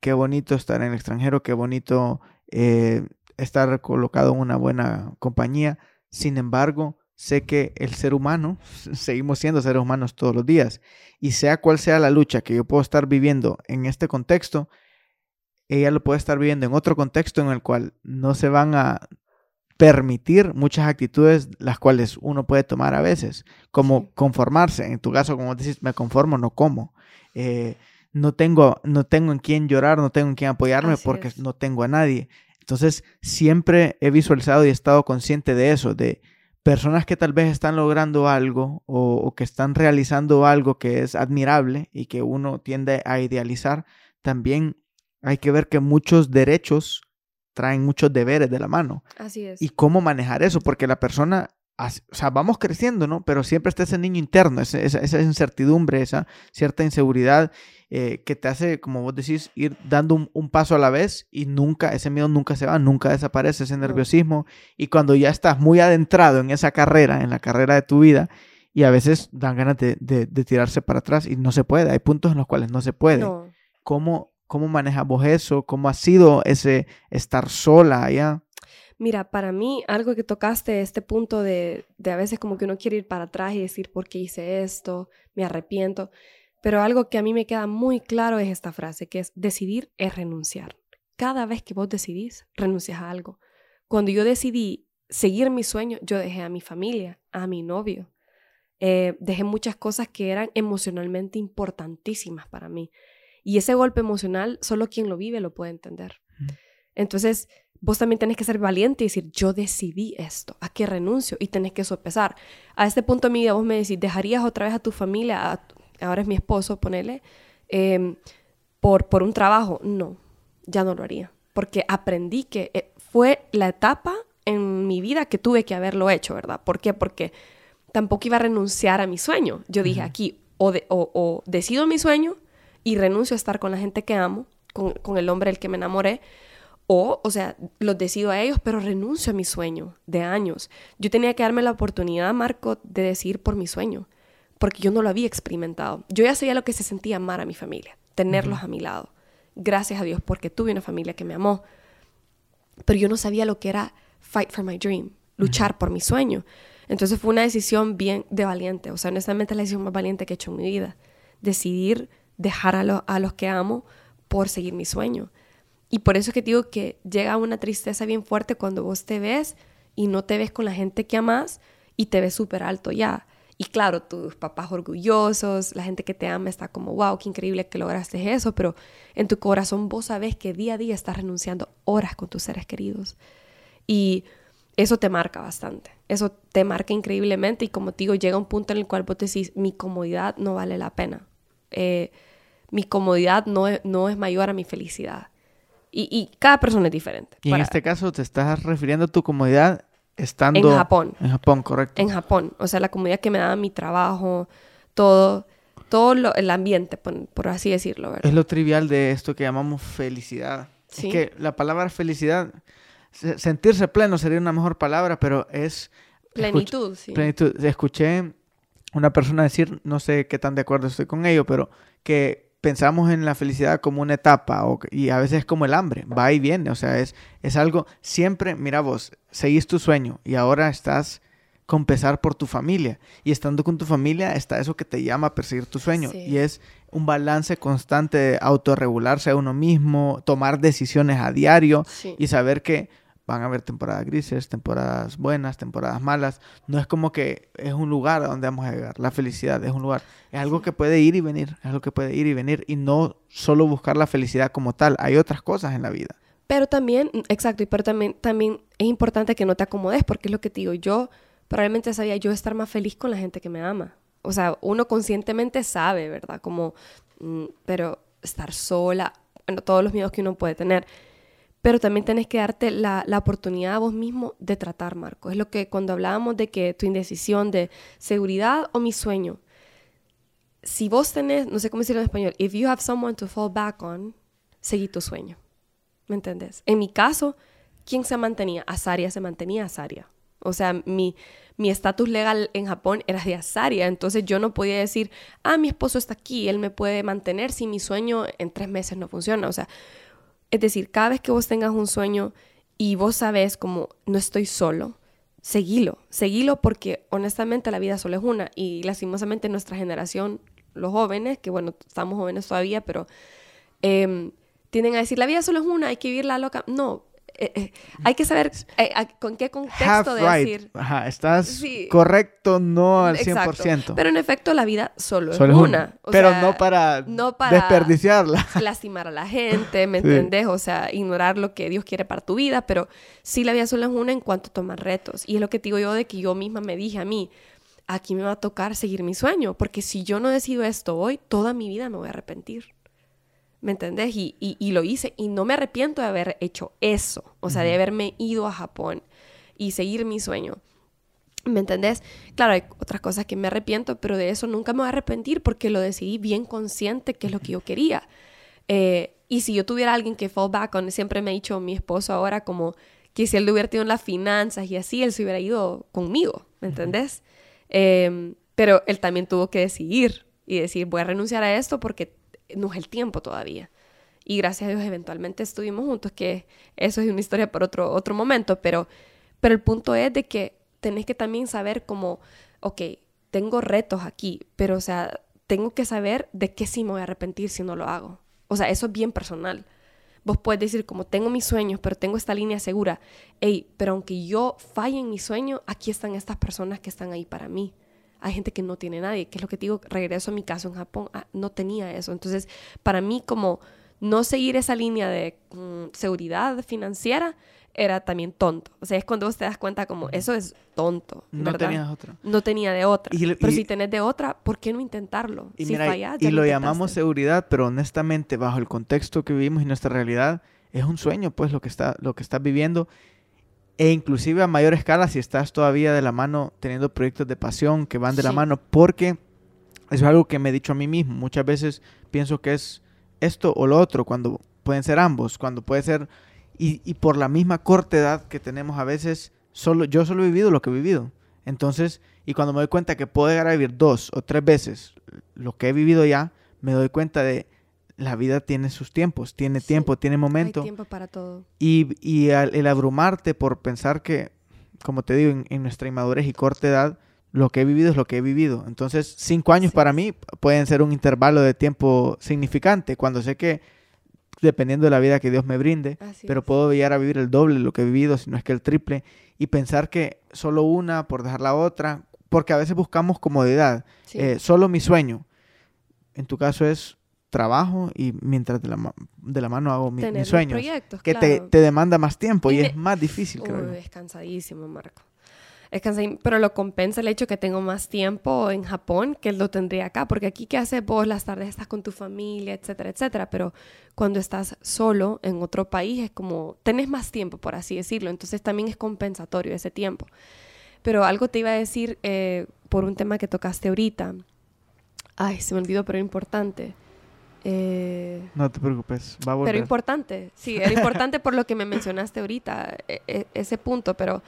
qué bonito estar en el extranjero, qué bonito eh, estar colocado en una buena compañía. Sin embargo, sé que el ser humano, <laughs> seguimos siendo seres humanos todos los días, y sea cual sea la lucha que yo puedo estar viviendo en este contexto, ella lo puede estar viviendo en otro contexto en el cual no se van a permitir muchas actitudes las cuales uno puede tomar a veces, como conformarse. En tu caso, como dices, me conformo, no como. Eh, no, tengo, no tengo en quién llorar, no tengo en quién apoyarme porque no tengo a nadie. Entonces, siempre he visualizado y he estado consciente de eso, de personas que tal vez están logrando algo o, que están realizando algo que es admirable y que uno tiende a idealizar, también hay que ver que muchos derechos traen muchos deberes de la mano. Así es. Y cómo manejar eso, porque la persona, o sea, vamos creciendo, ¿no? Pero siempre está ese niño interno, esa, esa incertidumbre, esa cierta inseguridad eh, que te hace, como vos decís, ir dando un, paso a la vez y nunca, ese miedo nunca se va, nunca desaparece, ese nerviosismo. Y cuando ya estás muy adentrado en esa carrera, en la carrera de tu vida, y a veces dan ganas de, tirarse para atrás y no se puede, hay puntos en los cuales no se puede. ¿Cómo, ¿Cómo manejas eso? ¿Cómo ha sido ese estar sola allá? Mira, para mí algo que tocaste, este punto de, de, a veces como que uno quiere ir para atrás y decir, ¿por qué hice esto? Me arrepiento. Pero algo que a mí me queda muy claro es esta frase, que es decidir es renunciar. Cada vez que vos decidís, renuncias a algo. Cuando yo decidí seguir mi sueño, yo dejé a mi familia, a mi novio. Eh, dejé muchas cosas que eran emocionalmente importantísimas para mí. Y ese golpe emocional, solo quien lo vive lo puede entender. Entonces, vos también tenés que ser valiente y decir, yo decidí esto, ¿a qué renuncio? Y tenés que sopesar. A este punto de mi vida vos me decís, ¿dejarías otra vez a tu familia, a, ahora es mi esposo, ponele, em, por, por un trabajo, no, ya no lo haría. Porque aprendí que eh, fue la etapa en mi vida que tuve que haberlo hecho, ¿verdad? ¿Por qué? Porque tampoco iba a renunciar a mi sueño. Yo dije aquí, o, o, decido mi sueño y renuncio a estar con la gente que amo, con, con el hombre del que me enamoré, o, o sea, los decido a ellos, pero renuncio a mi sueño de años. Yo tenía que darme la oportunidad, Marco, de decir por mi sueño porque yo no lo había experimentado. Yo ya sabía lo que se sentía amar a mi familia, tenerlos a mi lado. Gracias a Dios porque tuve una familia que me amó. Pero yo no sabía lo que era fight for my dream, luchar por mi sueño. Entonces fue una decisión bien de valiente, o sea, honestamente la decisión más valiente que he hecho en mi vida. Decidir dejar a, a los que amo por seguir mi sueño. Y por eso es que digo que llega una tristeza bien fuerte cuando vos te ves y no te ves con la gente que amas y te ves súper alto ya. Y claro, tus papás orgullosos, la gente que te ama está como, wow, qué increíble que lograste eso, pero en tu corazón vos sabes que día a día estás renunciando horas con tus seres queridos. Y eso te marca bastante, eso te marca increíblemente y como te digo, llega un punto en el cual vos decís, mi comodidad no vale la pena. Eh, mi comodidad no es, no es mayor a mi felicidad. Y, y cada persona es diferente. Y en este caso te estás refiriendo a tu comodidad Estando en Japón. En Japón, correcto. En Japón. O sea, la comunidad que me daba mi trabajo, todo, todo el ambiente, por, así decirlo. Es lo trivial de esto que llamamos felicidad. ¿Sí? Es que la palabra felicidad, sentirse pleno sería una mejor palabra, pero es... Plenitud, sí. Plenitud. Escuché una persona decir, no sé qué tan de acuerdo estoy con ello, pero que pensamos en la felicidad como una etapa y a veces es como el hambre, va y viene, o sea, es, es algo, siempre, mira vos, seguís tu sueño y ahora estás con pesar por tu familia y estando con tu familia está eso que te llama a perseguir tu sueño y es un balance constante de autorregularse a uno mismo, tomar decisiones a diario y saber que van a haber temporadas grises, temporadas buenas, temporadas malas. No es como que es un lugar a donde vamos a llegar. La felicidad es un lugar. Es algo que puede ir y venir. Es algo que puede ir y venir. Y no solo buscar la felicidad como tal. Hay otras cosas en la vida. Pero también, exacto, y pero también, también es importante que no te acomodes, porque es lo que te digo. Yo probablemente sabía yo estar más feliz con la gente que me ama. O sea, uno conscientemente sabe, ¿verdad? Como, mm, pero estar sola, bueno, todos los miedos que uno puede tener pero también tenés que darte la, oportunidad a vos mismo de tratar, Marco. Es lo que cuando hablábamos de que tu indecisión de seguridad o mi sueño, si vos tenés, no sé cómo decirlo en español, if you have someone to fall back on, seguí tu sueño. ¿Me entendés? En mi caso, ¿quién se mantenía? Azaria se mantenía Azaria. O sea, mi mi estatus legal en Japón era de asaria, entonces yo no podía decir, ah, mi esposo está aquí, él me puede mantener si mi sueño en tres meses no funciona. O sea, es decir, cada vez que vos tengas un sueño y vos sabes como no estoy solo, seguilo, seguilo porque honestamente la vida solo es una y lastimosamente nuestra generación, los jóvenes, que bueno, estamos jóvenes todavía, pero eh, tienden a decir, la vida solo es una, hay que vivirla loca. No, eh, eh, hay que saber eh, con qué contexto de decir. Ajá, estás correcto, no al 100%. Pero en efecto, la vida solo, es una. pero no, para desperdiciarla. <laughs> Lastimar a la gente, ¿me entendés? O sea, ignorar lo que Dios quiere para tu vida. Pero sí, la vida solo es una en cuanto a tomar retos. Y es lo que te digo yo de que yo misma me dije a mí. Aquí me va a tocar seguir mi sueño, porque si yo no decido esto hoy, toda mi vida me voy a arrepentir. ¿Me entendés? Y, y, lo hice y no me arrepiento de haber hecho eso, o sea, de haberme ido a Japón y seguir mi sueño. ¿Me entendés? Claro, hay otras cosas que me arrepiento, pero de eso nunca me voy a arrepentir porque lo decidí bien consciente que es lo que yo quería. Eh, y si yo tuviera alguien que fall back on, siempre me ha dicho mi esposo ahora como que si él hubiera tenido en las finanzas y así, él se hubiera ido conmigo, ¿me entendés? Em, pero él también tuvo que decidir y decir, voy a renunciar a esto porque no es el tiempo todavía. Y gracias a Dios eventualmente estuvimos juntos, que eso es una historia para otro, otro momento, pero, pero el punto es de que tenés que también saber como, ok, tengo retos aquí, pero o sea, tengo que saber de qué sí me voy a arrepentir si no lo hago. O sea, eso es bien personal. Vos puedes decir, como tengo mis sueños, pero tengo esta línea segura, hey, pero aunque yo falle en mi sueño, aquí están estas personas que están ahí para mí hay gente que no tiene nadie, que es lo que te digo, regreso a mi caso en Japón, ah, no tenía eso. Entonces, para mí como no seguir esa línea de mm, seguridad financiera era también tonto. O sea, es cuando vos te das cuenta como eso es tonto. ¿verdad? No tenías otra. No tenía de otra. pero si tenés de otra, ¿por qué no intentarlo? Y, si y lo llamamos seguridad, pero honestamente, bajo el contexto que vivimos y nuestra realidad, es un sueño, pues, lo que, está, lo que estás viviendo e inclusive a mayor escala si estás todavía de la mano teniendo proyectos de pasión que van de la mano, porque es algo que me he dicho a mí mismo. Muchas veces pienso que es esto o lo otro, cuando pueden ser ambos, cuando puede ser, y, por la misma corta edad que tenemos a veces, solo, yo solo he vivido lo que he vivido. Entonces, y cuando me doy cuenta que puedo llegar a vivir dos o tres veces lo que he vivido ya, me doy cuenta de la vida tiene sus tiempos, tiene tiempo, tiene momento. Hay tiempo para todo. Y, y el abrumarte por pensar que, como te digo, en, nuestra inmadurez y corta edad, lo que he vivido es lo que he vivido. Entonces, cinco años para mí pueden ser un intervalo de tiempo significante, cuando sé que, dependiendo de la vida que Dios me brinde, pero puedo llegar a vivir el doble de lo que he vivido, si no es que el triple, y pensar que solo una por dejar la otra, porque a veces buscamos comodidad, eh, solo mi sueño. En tu caso es trabajo y mientras de la, de la mano hago mi, mis sueños. que te, te, demanda más tiempo y, es más difícil, creo. es cansadísimo, Marco. Es cansadísimo, pero lo compensa el hecho que tengo más tiempo en Japón que lo tendría acá, porque aquí que haces vos las tardes estás con tu familia, etcétera, etcétera, pero cuando estás solo en otro país es como, tenés más tiempo, por así decirlo, entonces también es compensatorio ese tiempo. Pero algo te iba a decir eh, por un tema que tocaste ahorita. Ay, se me olvidó, pero importante. Eh, no te preocupes, va a volver. Pero importante, sí, era importante por lo que me mencionaste ahorita, e, e, ese punto, pero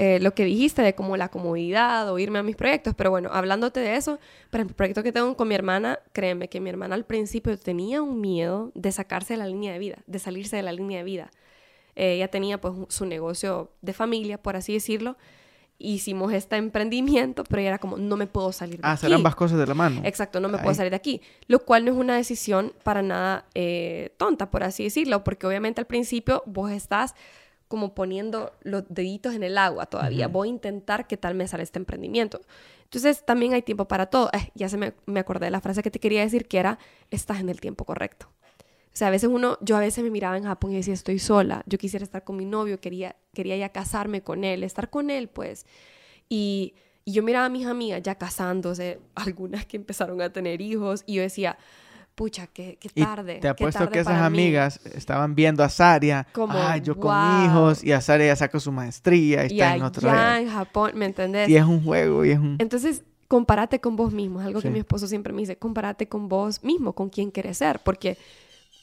eh, lo que dijiste de como la comodidad o irme a mis proyectos, pero bueno, hablándote de eso, para el proyecto que tengo con mi hermana, créeme que mi hermana al principio tenía un miedo de sacarse de la línea de vida, de salirse de la línea de vida. Eh, ella tenía pues su negocio de familia, por así decirlo, hicimos este emprendimiento, pero ella era como, no me puedo salir de ah, aquí. Hacer ambas cosas de la mano. Exacto, no me puedo salir de aquí. Lo cual no es una decisión para nada eh, tonta, por así decirlo, porque obviamente al principio vos estás como poniendo los deditos en el agua todavía. Voy a intentar qué tal me sale este emprendimiento. Entonces también hay tiempo para todo. Eh, ya se me, me acordé de la frase que te quería decir, que era, estás en el tiempo correcto. O sea, a veces uno, yo a veces me miraba en Japón y decía, estoy sola, yo quisiera estar con mi novio, quería, quería ya casarme con él, estar con él, pues. Y, y yo miraba a mis amigas ya casándose, <laughs> algunas que empezaron a tener hijos, y yo decía, pucha, qué, qué tarde. te apuesto que esas amigas estaban viendo a Saria, como, ay, yo con hijos, y a Saria ya sacó su maestría, y, está en otro Ya en Japón, ¿me entendés? Y es un juego, y es un... Entonces, compárate con vos mismo, es algo que mi esposo siempre me dice, compárate con vos mismo, con quién quieres ser, porque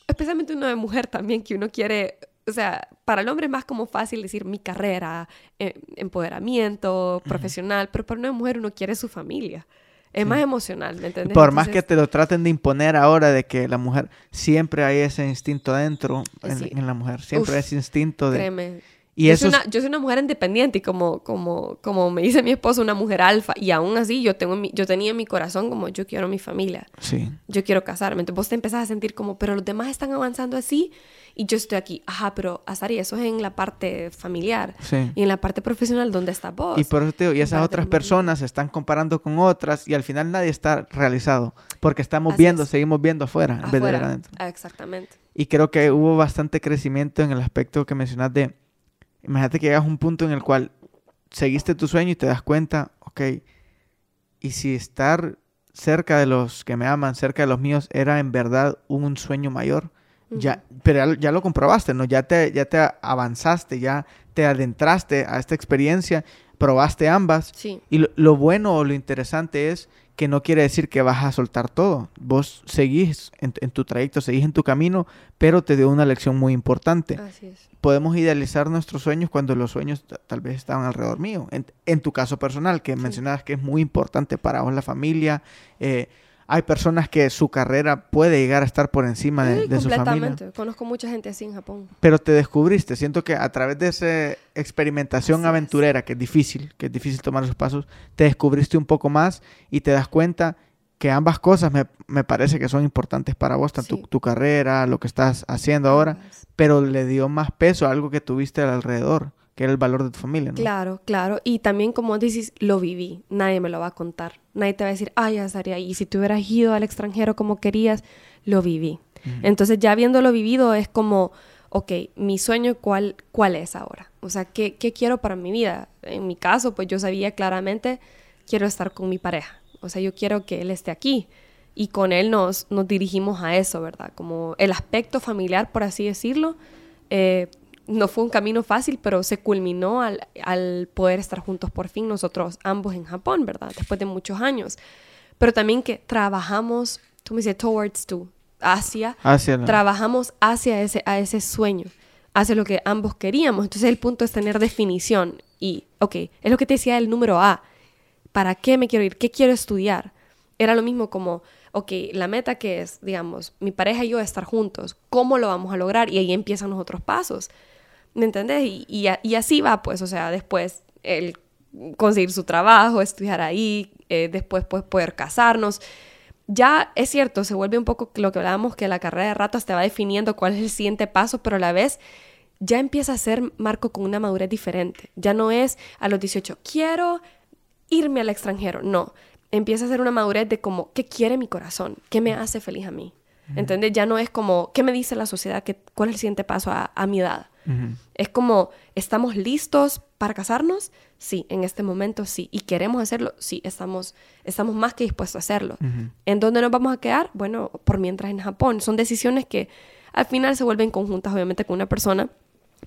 especialmente uno de mujer también, que uno quiere o sea, para el hombre es más como fácil decir mi carrera, eh, empoderamiento, profesional, pero para una mujer uno quiere su familia. Es más emocional, ¿me entiendes? Por más que te lo traten de imponer ahora de que la mujer, siempre hay ese instinto dentro en, la mujer, siempre hay ese instinto de... Créeme. Y yo, eso soy una, yo soy una mujer independiente y como, como, como me dice mi esposo, una mujer alfa. Y aún así yo, tengo yo tenía en mi corazón como yo quiero mi familia. Sí. Yo quiero casarme. Entonces vos te empezás a sentir como, pero los demás están avanzando así y yo estoy aquí. Ajá, pero Azari, eso es en la parte familiar. Sí. Y en la parte profesional, ¿dónde estás vos? Y por eso te digo, y esas otras personas se están comparando con otras y al final nadie está realizado. Porque estamos viendo, seguimos viendo afuera, en vez de adentro. Exactamente. Y creo que hubo bastante crecimiento en el aspecto que mencionas de, imagínate que llegas a un punto en el cual seguiste tu sueño y te das cuenta, ok, y si estar cerca de los que me aman, cerca de los míos, era en verdad un sueño mayor, ya, pero ya, lo comprobaste, ¿no? Ya te, ya te avanzaste, ya te adentraste a esta experiencia, probaste ambas. Sí. Y lo, bueno o lo interesante es que no quiere decir que vas a soltar todo. Vos seguís en, tu trayecto, seguís en tu camino, pero te dio una lección muy importante. Así es. Podemos idealizar nuestros sueños cuando los sueños tal vez estaban alrededor mío. En, tu caso personal, que mencionabas que es muy importante para vos la familia, eh, hay personas que su carrera puede llegar a estar por encima de, su familia. Completamente. Conozco mucha gente así en Japón. Pero te descubriste. Siento que a través de esa experimentación aventurera, que es difícil, que es difícil tomar esos pasos, te descubriste un poco más y te das cuenta que ambas cosas me, me parece que son importantes para vos, tanto tu, carrera, lo que estás haciendo ahora, pero le dio más peso a algo que tuviste alrededor que era el valor de tu familia, ¿no? Claro, claro. Y también, como dices, lo viví. Nadie me lo va a contar. Nadie te va a decir, ay, ahí. Y si te hubieras ido al extranjero como querías, lo viví. Entonces, ya habiéndolo vivido, es como, ok, mi sueño, ¿cuál, cuál es ahora? O sea, ¿qué, ¿qué quiero para mi vida? En mi caso, pues yo sabía claramente, quiero estar con mi pareja. O sea, yo quiero que él esté aquí. Y con él nos, nos dirigimos a eso, ¿verdad? Como el aspecto familiar, por así decirlo, eh, no fue un camino fácil, pero se culminó al, poder estar juntos por fin nosotros ambos en Japón, ¿verdad? Después de muchos años. Pero también que trabajamos, tú me dices, towards to, hacia, trabajamos hacia ese, a ese sueño, hacia lo que ambos queríamos. Entonces el punto es tener definición y, ok, es lo que te decía el número A, ¿para qué me quiero ir? ¿Qué quiero estudiar? Era lo mismo como, ok, la meta que es, digamos, mi pareja y yo estar juntos, ¿cómo lo vamos a lograr? Y ahí empiezan los otros pasos. ¿Me entendés? Y, así va, pues, o sea, después el conseguir su trabajo, estudiar ahí, eh, después pues poder casarnos. Ya es cierto, se vuelve un poco lo que hablábamos, que la carrera de ratas te va definiendo cuál es el siguiente paso, pero a la vez ya empieza a ser Marco con una madurez diferente. Ya no es a los 18, quiero irme al extranjero. No, empieza a ser una madurez de como, ¿qué quiere mi corazón? ¿Qué me hace feliz a mí? ¿Entendés? Ya no es como, ¿qué me dice la sociedad? ¿Qué, ¿Cuál es el siguiente paso a mi edad? Es como, ¿estamos listos para casarnos? Sí, en este momento sí. ¿Y queremos hacerlo? Sí, estamos, estamos más que dispuestos a hacerlo. ¿En dónde nos vamos a quedar? Bueno, por mientras en Japón. Son decisiones que al final se vuelven conjuntas, obviamente, con una persona,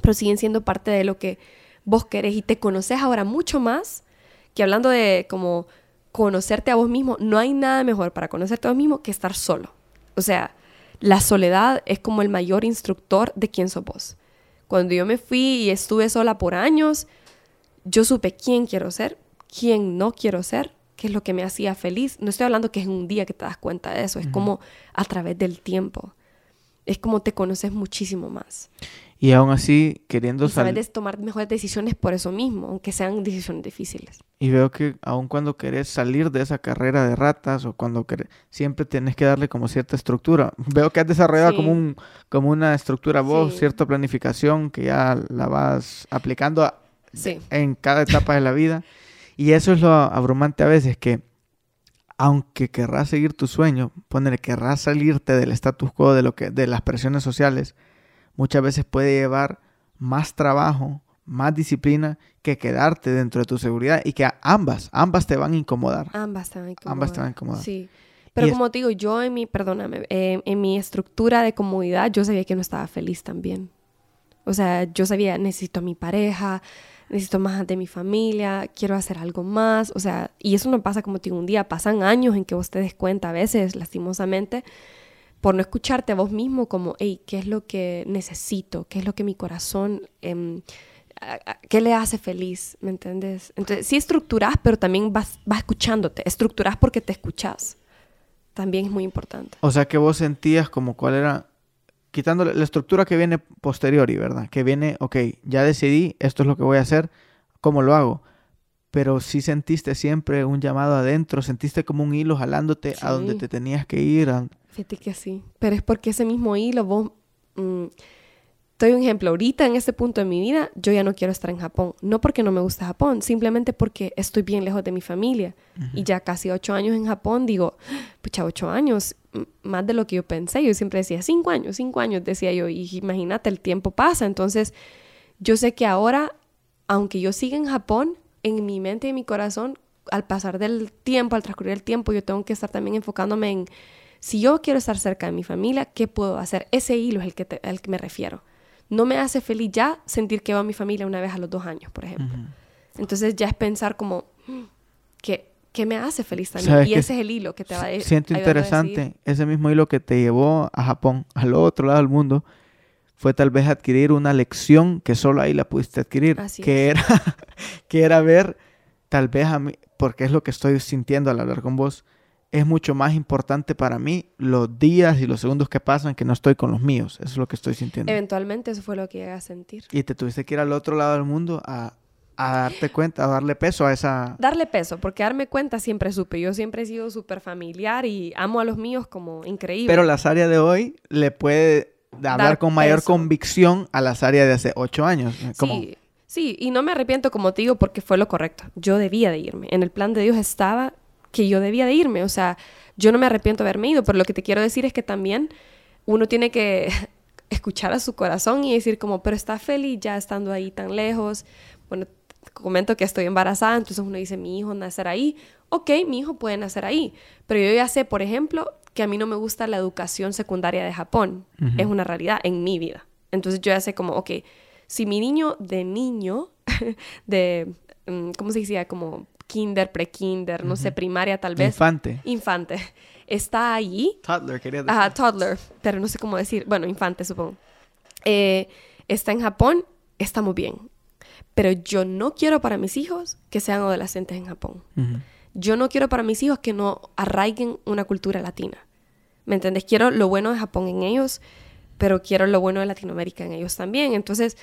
pero siguen siendo parte de lo que vos querés y te conoces ahora mucho más que hablando de como conocerte a vos mismo, no hay nada mejor para conocerte a vos mismo que estar solo. O sea, la soledad es como el mayor instructor de quién sos vos. Cuando yo me fui y estuve sola por años, yo supe quién quiero ser, quién no quiero ser, qué es lo que me hacía feliz. No estoy hablando que es un día que te das cuenta de eso, es como a través del tiempo. Es como te conoces muchísimo más. Y aún así, queriendo salir. Sabes tomar mejores decisiones por eso mismo, aunque sean decisiones difíciles. Y veo que aun cuando querés salir de esa carrera de ratas o cuando querés, siempre tienes que darle como cierta estructura. <laughs> Veo que has desarrollado como, un, como una estructura vos, cierta planificación que ya la vas aplicando en cada etapa de la vida. Y eso es lo abrumante a veces, que aunque querrás seguir tu sueño, poner querrás salirte del status quo, de, lo que, de las presiones sociales, muchas veces puede llevar más trabajo, más disciplina que quedarte dentro de tu seguridad y que ambas, ambas te van a incomodar. Ambas te van a incomodar. Ambas te van a incomodar. Sí. Pero como te digo, yo en mi, perdóname, eh, en mi estructura de comodidad, yo sabía que no estaba feliz también. O sea, yo sabía, necesito a mi pareja, necesito más de mi familia, quiero hacer algo más. O sea, y eso no pasa como te digo un día, pasan años en que vos te des cuenta a veces, lastimosamente, por no escucharte a vos mismo como, hey, ¿qué es lo que necesito? ¿Qué es lo que mi corazón, em, qué le hace feliz? ¿Me entiendes? Entonces, sí estructuras, pero también vas, vas escuchándote. Estructuras porque te escuchas. También es muy importante. O sea, que vos sentías como cuál era, quitando la estructura que viene posterior, ¿verdad? Que viene, ok, ya decidí, esto es lo que voy a hacer, ¿cómo lo hago? pero sí sentiste siempre un llamado adentro, sentiste como un hilo jalándote a donde te tenías que ir. Fíjate que sí, pero es porque ese mismo hilo vos... Mm, doy un ejemplo, ahorita en este punto de mi vida yo ya no quiero estar en Japón, no porque no me gusta Japón, simplemente porque estoy bien lejos de mi familia. Y ya casi ocho años en Japón, digo, pucha, ocho años, más de lo que yo pensé, yo siempre decía cinco años, cinco años, decía yo, y imagínate, el tiempo pasa, entonces yo sé que ahora, aunque yo siga en Japón, en mi mente y en mi corazón, al pasar del tiempo, al transcurrir el tiempo, yo tengo que estar también enfocándome en, si yo quiero estar cerca de mi familia, ¿qué puedo hacer? Ese hilo es el que, al que me refiero. No me hace feliz ya sentir que veo a mi familia una vez a los dos años, por ejemplo. Entonces ya es pensar como, mm, ¿qué, ¿qué me hace feliz también? Y ese es el hilo que te va a. Siento interesante, ese mismo hilo que te llevó a Japón, al otro lado del mundo, fue tal vez adquirir una lección que solo ahí la pudiste adquirir, que era, <laughs> que era ver, tal vez a mí, porque es lo que estoy sintiendo al hablar con vos, es mucho más importante para mí los días y los segundos que pasan que no estoy con los míos. Eso es lo que estoy sintiendo. Eventualmente eso fue lo que llegué a sentir. Y te tuviste que ir al otro lado del mundo a, a darte cuenta, a darle peso a esa... Darle peso, porque darme cuenta siempre supe. Yo siempre he sido súper familiar y amo a los míos como increíble. Pero la Saria de hoy le puede de hablar con mayor convicción a las áreas de hace ocho años. Sí, sí, y no me arrepiento como te digo porque fue lo correcto. Yo debía de irme. En el plan de Dios estaba que yo debía de irme. O sea, yo no me arrepiento de haberme ido, pero lo que te quiero decir es que también uno tiene que <laughs> escuchar a su corazón y decir como, pero está feliz ya estando ahí tan lejos. Bueno, comento que estoy embarazada, entonces uno dice, mi hijo nacer ahí. Ok, mi hijo puede nacer ahí, pero yo ya sé, por ejemplo, que a mí no me gusta la educación secundaria de Japón. Es una realidad en mi vida. Entonces yo ya sé como, ok, si mi niño de niño, <laughs> de, mm, ¿cómo se decía? Como kinder, pre-kinder, no sé, primaria tal vez. Infante. Infante. Está allí. Toddler, quería decir. Ajá, toddler, pero no sé cómo decir. Bueno, infante, supongo. Eh, está en Japón, estamos bien. Pero yo no quiero para mis hijos que sean adolescentes en Japón. Yo no quiero para mis hijos que no arraiguen una cultura latina. ¿Me entiendes? Quiero lo bueno de Japón en ellos, pero quiero lo bueno de Latinoamérica en ellos también. Entonces,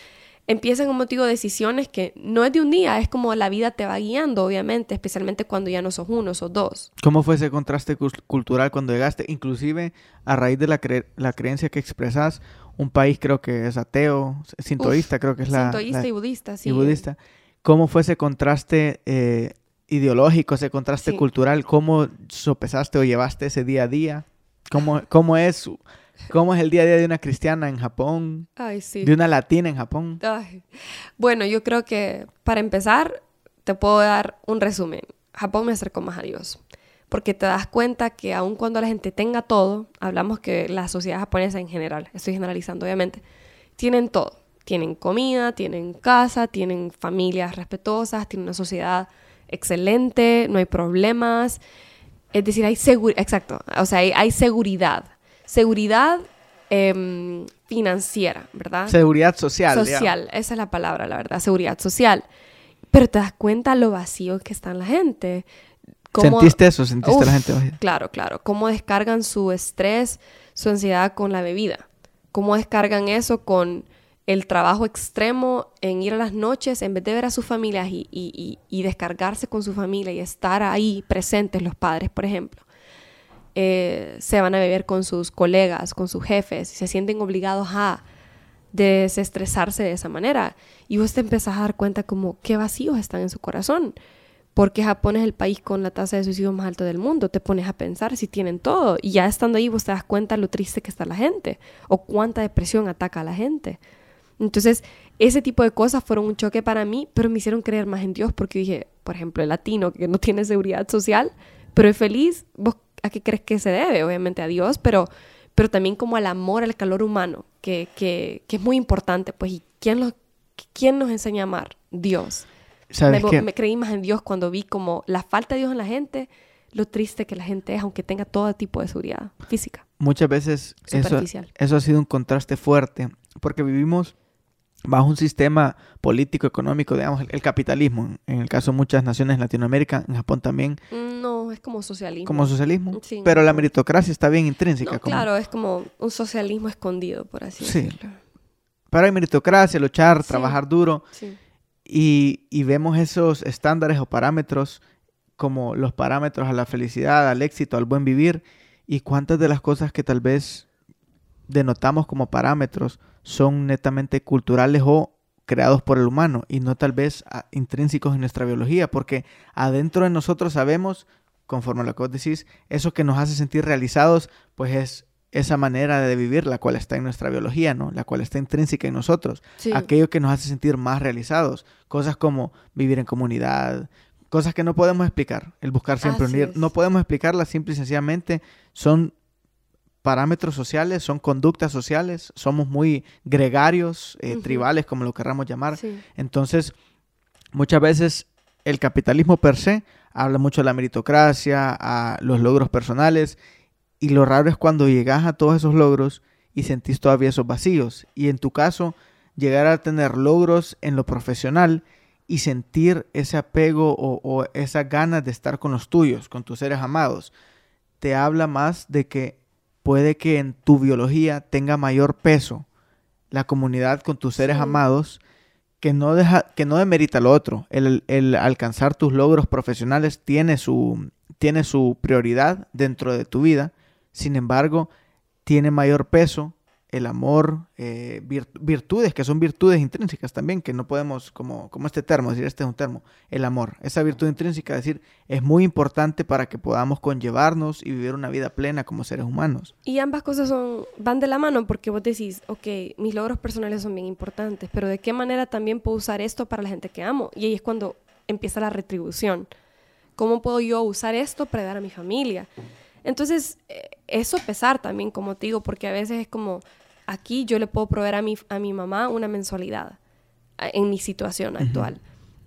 empiezan un motivo de decisiones que no es de un día, es como la vida te va guiando, obviamente, especialmente cuando ya no sos uno, sos dos. ¿Cómo fue ese contraste cultural cuando llegaste? Inclusive a raíz de la, la creencia que expresas, un país creo que es ateo, sintoísta creo que es la... Sintoísta y budista, sí. Y budista. ¿Cómo fue ese contraste eh, ideológico, ese contraste cultural? ¿Cómo sopesaste o llevaste ese día a día? ¿Cómo, cómo es... ¿Cómo es el día a día de una cristiana en Japón? Ay, sí. De una latina en Japón. Bueno, yo creo que para empezar, te puedo dar un resumen. Japón me acercó más a Dios. Porque te das cuenta que aun cuando la gente tenga todo, hablamos que la sociedad japonesa en general, estoy generalizando obviamente, tienen todo. Tienen comida, tienen casa, tienen familias respetuosas, tienen una sociedad excelente, no hay problemas. Es decir, hay seguridad, exacto, o sea, hay, seguridad. Seguridad em, financiera, ¿verdad? Seguridad social. Social, esa es la palabra, la verdad, seguridad social. Pero te das cuenta lo vacío que está la gente. ¿Sentiste eso? ¿Sentiste la gente vacía? Claro, claro. Cómo descargan su estrés, su ansiedad con la bebida. Cómo descargan eso con el trabajo extremo en ir a las noches en vez de ver a sus familias y, descargarse con su familia y estar ahí presentes los padres, por ejemplo. Eh, se van a beber con sus colegas, con sus jefes y se sienten obligados a desestresarse de esa manera. Y vos te empezás a dar cuenta como qué vacíos están en su corazón. Porque Japón es el país con la tasa de suicidio más alta del mundo. Te pones a pensar si tienen todo. Y ya estando ahí vos te das cuenta lo triste que está la gente. O cuánta depresión ataca a la gente. Entonces, ese tipo de cosas fueron un choque para mí, pero me hicieron creer más en Dios porque dije, por ejemplo, el latino que no tiene seguridad social, pero es feliz, ¿vos a qué crees que se debe? Obviamente a Dios, pero, pero también como al amor, al calor humano, que, que, que es muy importante, pues, ¿y quién, lo, quién nos enseña a amar? Dios. Me, me, creí más en Dios cuando vi como la falta de Dios en la gente, lo triste que la gente es, aunque tenga todo tipo de seguridad física muchas veces eso, eso ha sido un contraste fuerte, porque vivimos bajo un sistema político, económico, digamos, el, capitalismo. En el caso de muchas naciones en Latinoamérica, en Japón también. No, es como socialismo. Como socialismo. Sí, pero la meritocracia está bien intrínseca. Claro, es como un socialismo escondido, por así sí. decirlo. Pero hay meritocracia, luchar, trabajar duro. Y, y vemos esos estándares o parámetros como los parámetros a la felicidad, al éxito, al buen vivir. Y cuántas de las cosas que tal vez denotamos como parámetros son netamente culturales o creados por el humano y no tal vez ah, intrínsecos en nuestra biología, porque adentro de nosotros sabemos, conforme a lo que vos decís, eso que nos hace sentir realizados, pues es esa manera de vivir, la cual está en nuestra biología, ¿no? La cual está intrínseca en nosotros. Aquello que nos hace sentir más realizados. Cosas como vivir en comunidad, cosas que no podemos explicar. El buscar siempre unir. No podemos explicarlas simple y sencillamente. Son parámetros sociales, son conductas sociales, somos muy gregarios, eh, tribales, como lo querramos llamar. Entonces, muchas veces el capitalismo per se habla mucho de la meritocracia, a los logros personales, y lo raro es cuando llegas a todos esos logros y sentís todavía esos vacíos. Y en tu caso, llegar a tener logros en lo profesional y sentir ese apego o, o esas ganas de estar con los tuyos, con tus seres amados, te habla más de que puede que en tu biología tenga mayor peso la comunidad con tus seres amados que no, deja, que no demerita lo otro. El, el, alcanzar tus logros profesionales tiene su, tiene su prioridad dentro de tu vida. Sin embargo, tiene mayor peso el amor, eh, virtudes, que son virtudes intrínsecas también, que no podemos, como, como este termo, decir, este es un termo, el amor, esa virtud intrínseca, es decir, es muy importante para que podamos conllevarnos y vivir una vida plena como seres humanos. Y ambas cosas son, van de la mano, porque vos decís, ok, mis logros personales son bien importantes, pero ¿de qué manera también puedo usar esto para la gente que amo? Y ahí es cuando empieza la retribución. ¿Cómo puedo yo usar esto para dar a mi familia? Entonces, eh, eso pesar también, como te digo, porque a veces es como, aquí yo le puedo proveer a mi, a mi mamá una mensualidad en mi situación actual.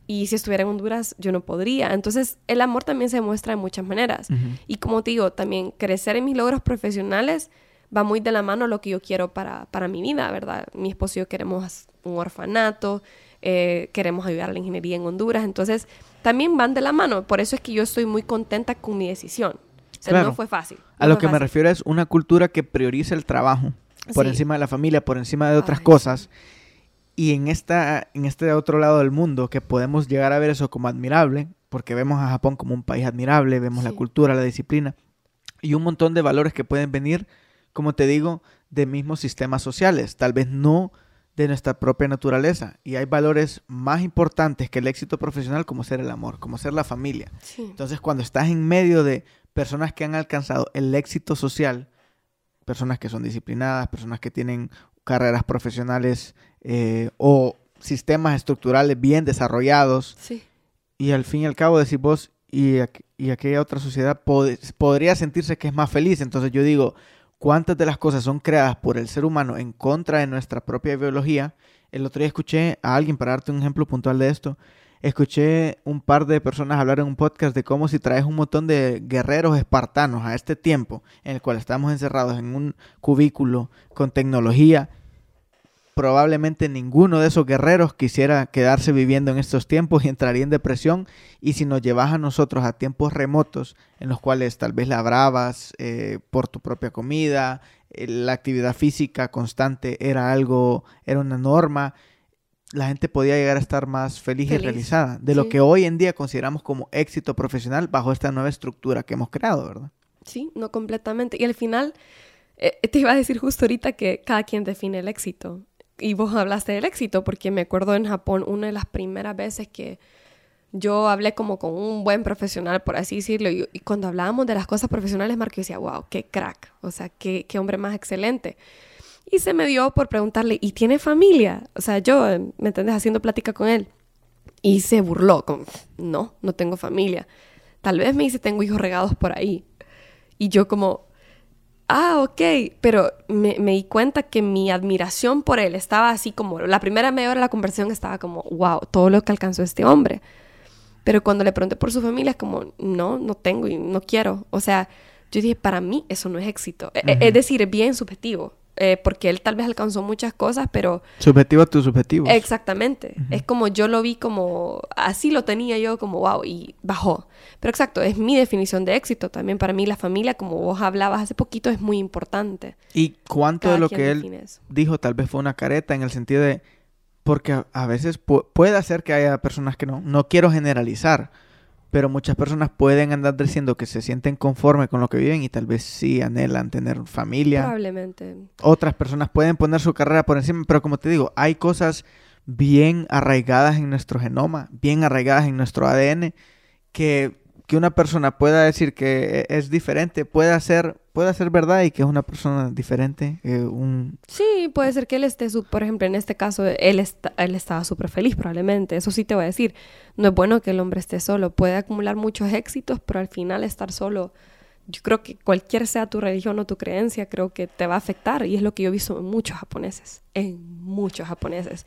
Y si estuviera en Honduras, yo no podría. Entonces, el amor también se muestra de muchas maneras. Y como te digo, también crecer en mis logros profesionales va muy de la mano lo que yo quiero para, para mi vida, ¿verdad? Mi esposo y yo queremos un orfanato, eh, queremos ayudar a la ingeniería en Honduras. Entonces, también van de la mano. Por eso es que yo estoy muy contenta con mi decisión. O sea, no fue fácil. a lo que me refiero es una cultura que prioriza el trabajo por encima de la familia, por encima de otras cosas. Y en, esta, en este otro lado del mundo, que podemos llegar a ver eso como admirable, porque vemos a Japón como un país admirable, vemos la cultura, la disciplina y un montón de valores que pueden venir, como te digo, de mismos sistemas sociales, tal vez no de nuestra propia naturaleza. Y hay valores más importantes que el éxito profesional, como ser el amor, como ser la familia. Entonces, cuando estás en medio de personas que han alcanzado el éxito social, personas que son disciplinadas, personas que tienen carreras profesionales eh, o sistemas estructurales bien desarrollados. Sí. Y al fin y al cabo decir vos, y, y aquella otra sociedad podría sentirse que es más feliz. Entonces yo digo, ¿cuántas de las cosas son creadas por el ser humano en contra de nuestra propia biología? El otro día escuché a alguien, para darte un ejemplo puntual de esto, escuché un par de personas hablar en un podcast de cómo si traes un montón de guerreros espartanos a este tiempo en el cual estamos encerrados en un cubículo con tecnología, probablemente ninguno de esos guerreros quisiera quedarse viviendo en estos tiempos y entraría en depresión. Y si nos llevas a nosotros a tiempos remotos en los cuales tal vez labrabas eh, por tu propia comida, eh, la actividad física constante era algo, era una norma, la gente podía llegar a estar más feliz, y realizada de lo que hoy en día consideramos como éxito profesional bajo esta nueva estructura que hemos creado, ¿verdad? Sí, no completamente. Y al final, eh, te iba a decir justo ahorita que cada quien define el éxito. Y vos hablaste del éxito, porque me acuerdo en Japón una de las primeras veces que yo hablé como con un buen profesional, por así decirlo, y, cuando hablábamos de las cosas profesionales, Marco decía, wow, qué crack, o sea, qué, qué hombre más excelente. Y se me dio por preguntarle, ¿y tiene familia? O sea, yo, ¿me entiendes? Haciendo plática con él. Y se burló, como, no, no tengo familia. Tal vez me dice, tengo hijos regados por ahí. Y yo como, ah, ok, pero me, me, di cuenta que mi admiración por él estaba así como, la primera media hora de la conversación estaba como, wow, todo lo que alcanzó este hombre. Pero cuando le pregunté por su familia, es como, no, no tengo y no quiero. O sea, yo dije, para mí eso no es éxito. E- Es decir, es bien subjetivo. Eh, porque él tal vez alcanzó muchas cosas, pero Subjetivo a tus objetivos. Exactamente. Es como yo lo vi como, así lo tenía yo como, wow, y bajó. Pero exacto, es mi definición de éxito. También para mí la familia, como vos hablabas hace poquito, es muy importante. ¿Y cuánto Cada de lo que él eso. dijo tal vez fue una careta en el sentido de... Porque a, a veces pu- puede ser que haya personas que no. No quiero generalizar. Pero muchas personas pueden andar diciendo que se sienten conforme con lo que viven y tal vez sí anhelan tener familia. Probablemente. Otras personas pueden poner su carrera por encima, pero como te digo, hay cosas bien arraigadas en nuestro genoma, bien arraigadas en nuestro ADN, que, que una persona pueda decir que e- es diferente, puede ser, puede ser verdad y que es una persona diferente, eh, un, Sí, puede ser que él esté, su- por ejemplo, en este caso, él, está, él estaba súper feliz probablemente. Eso sí te voy a decir. No es bueno que el hombre esté solo. Puede acumular muchos éxitos, pero al final estar solo, yo creo que cualquier sea tu religión o tu creencia, creo que te va a afectar. Y es lo que yo he visto en muchos japoneses. En muchos japoneses.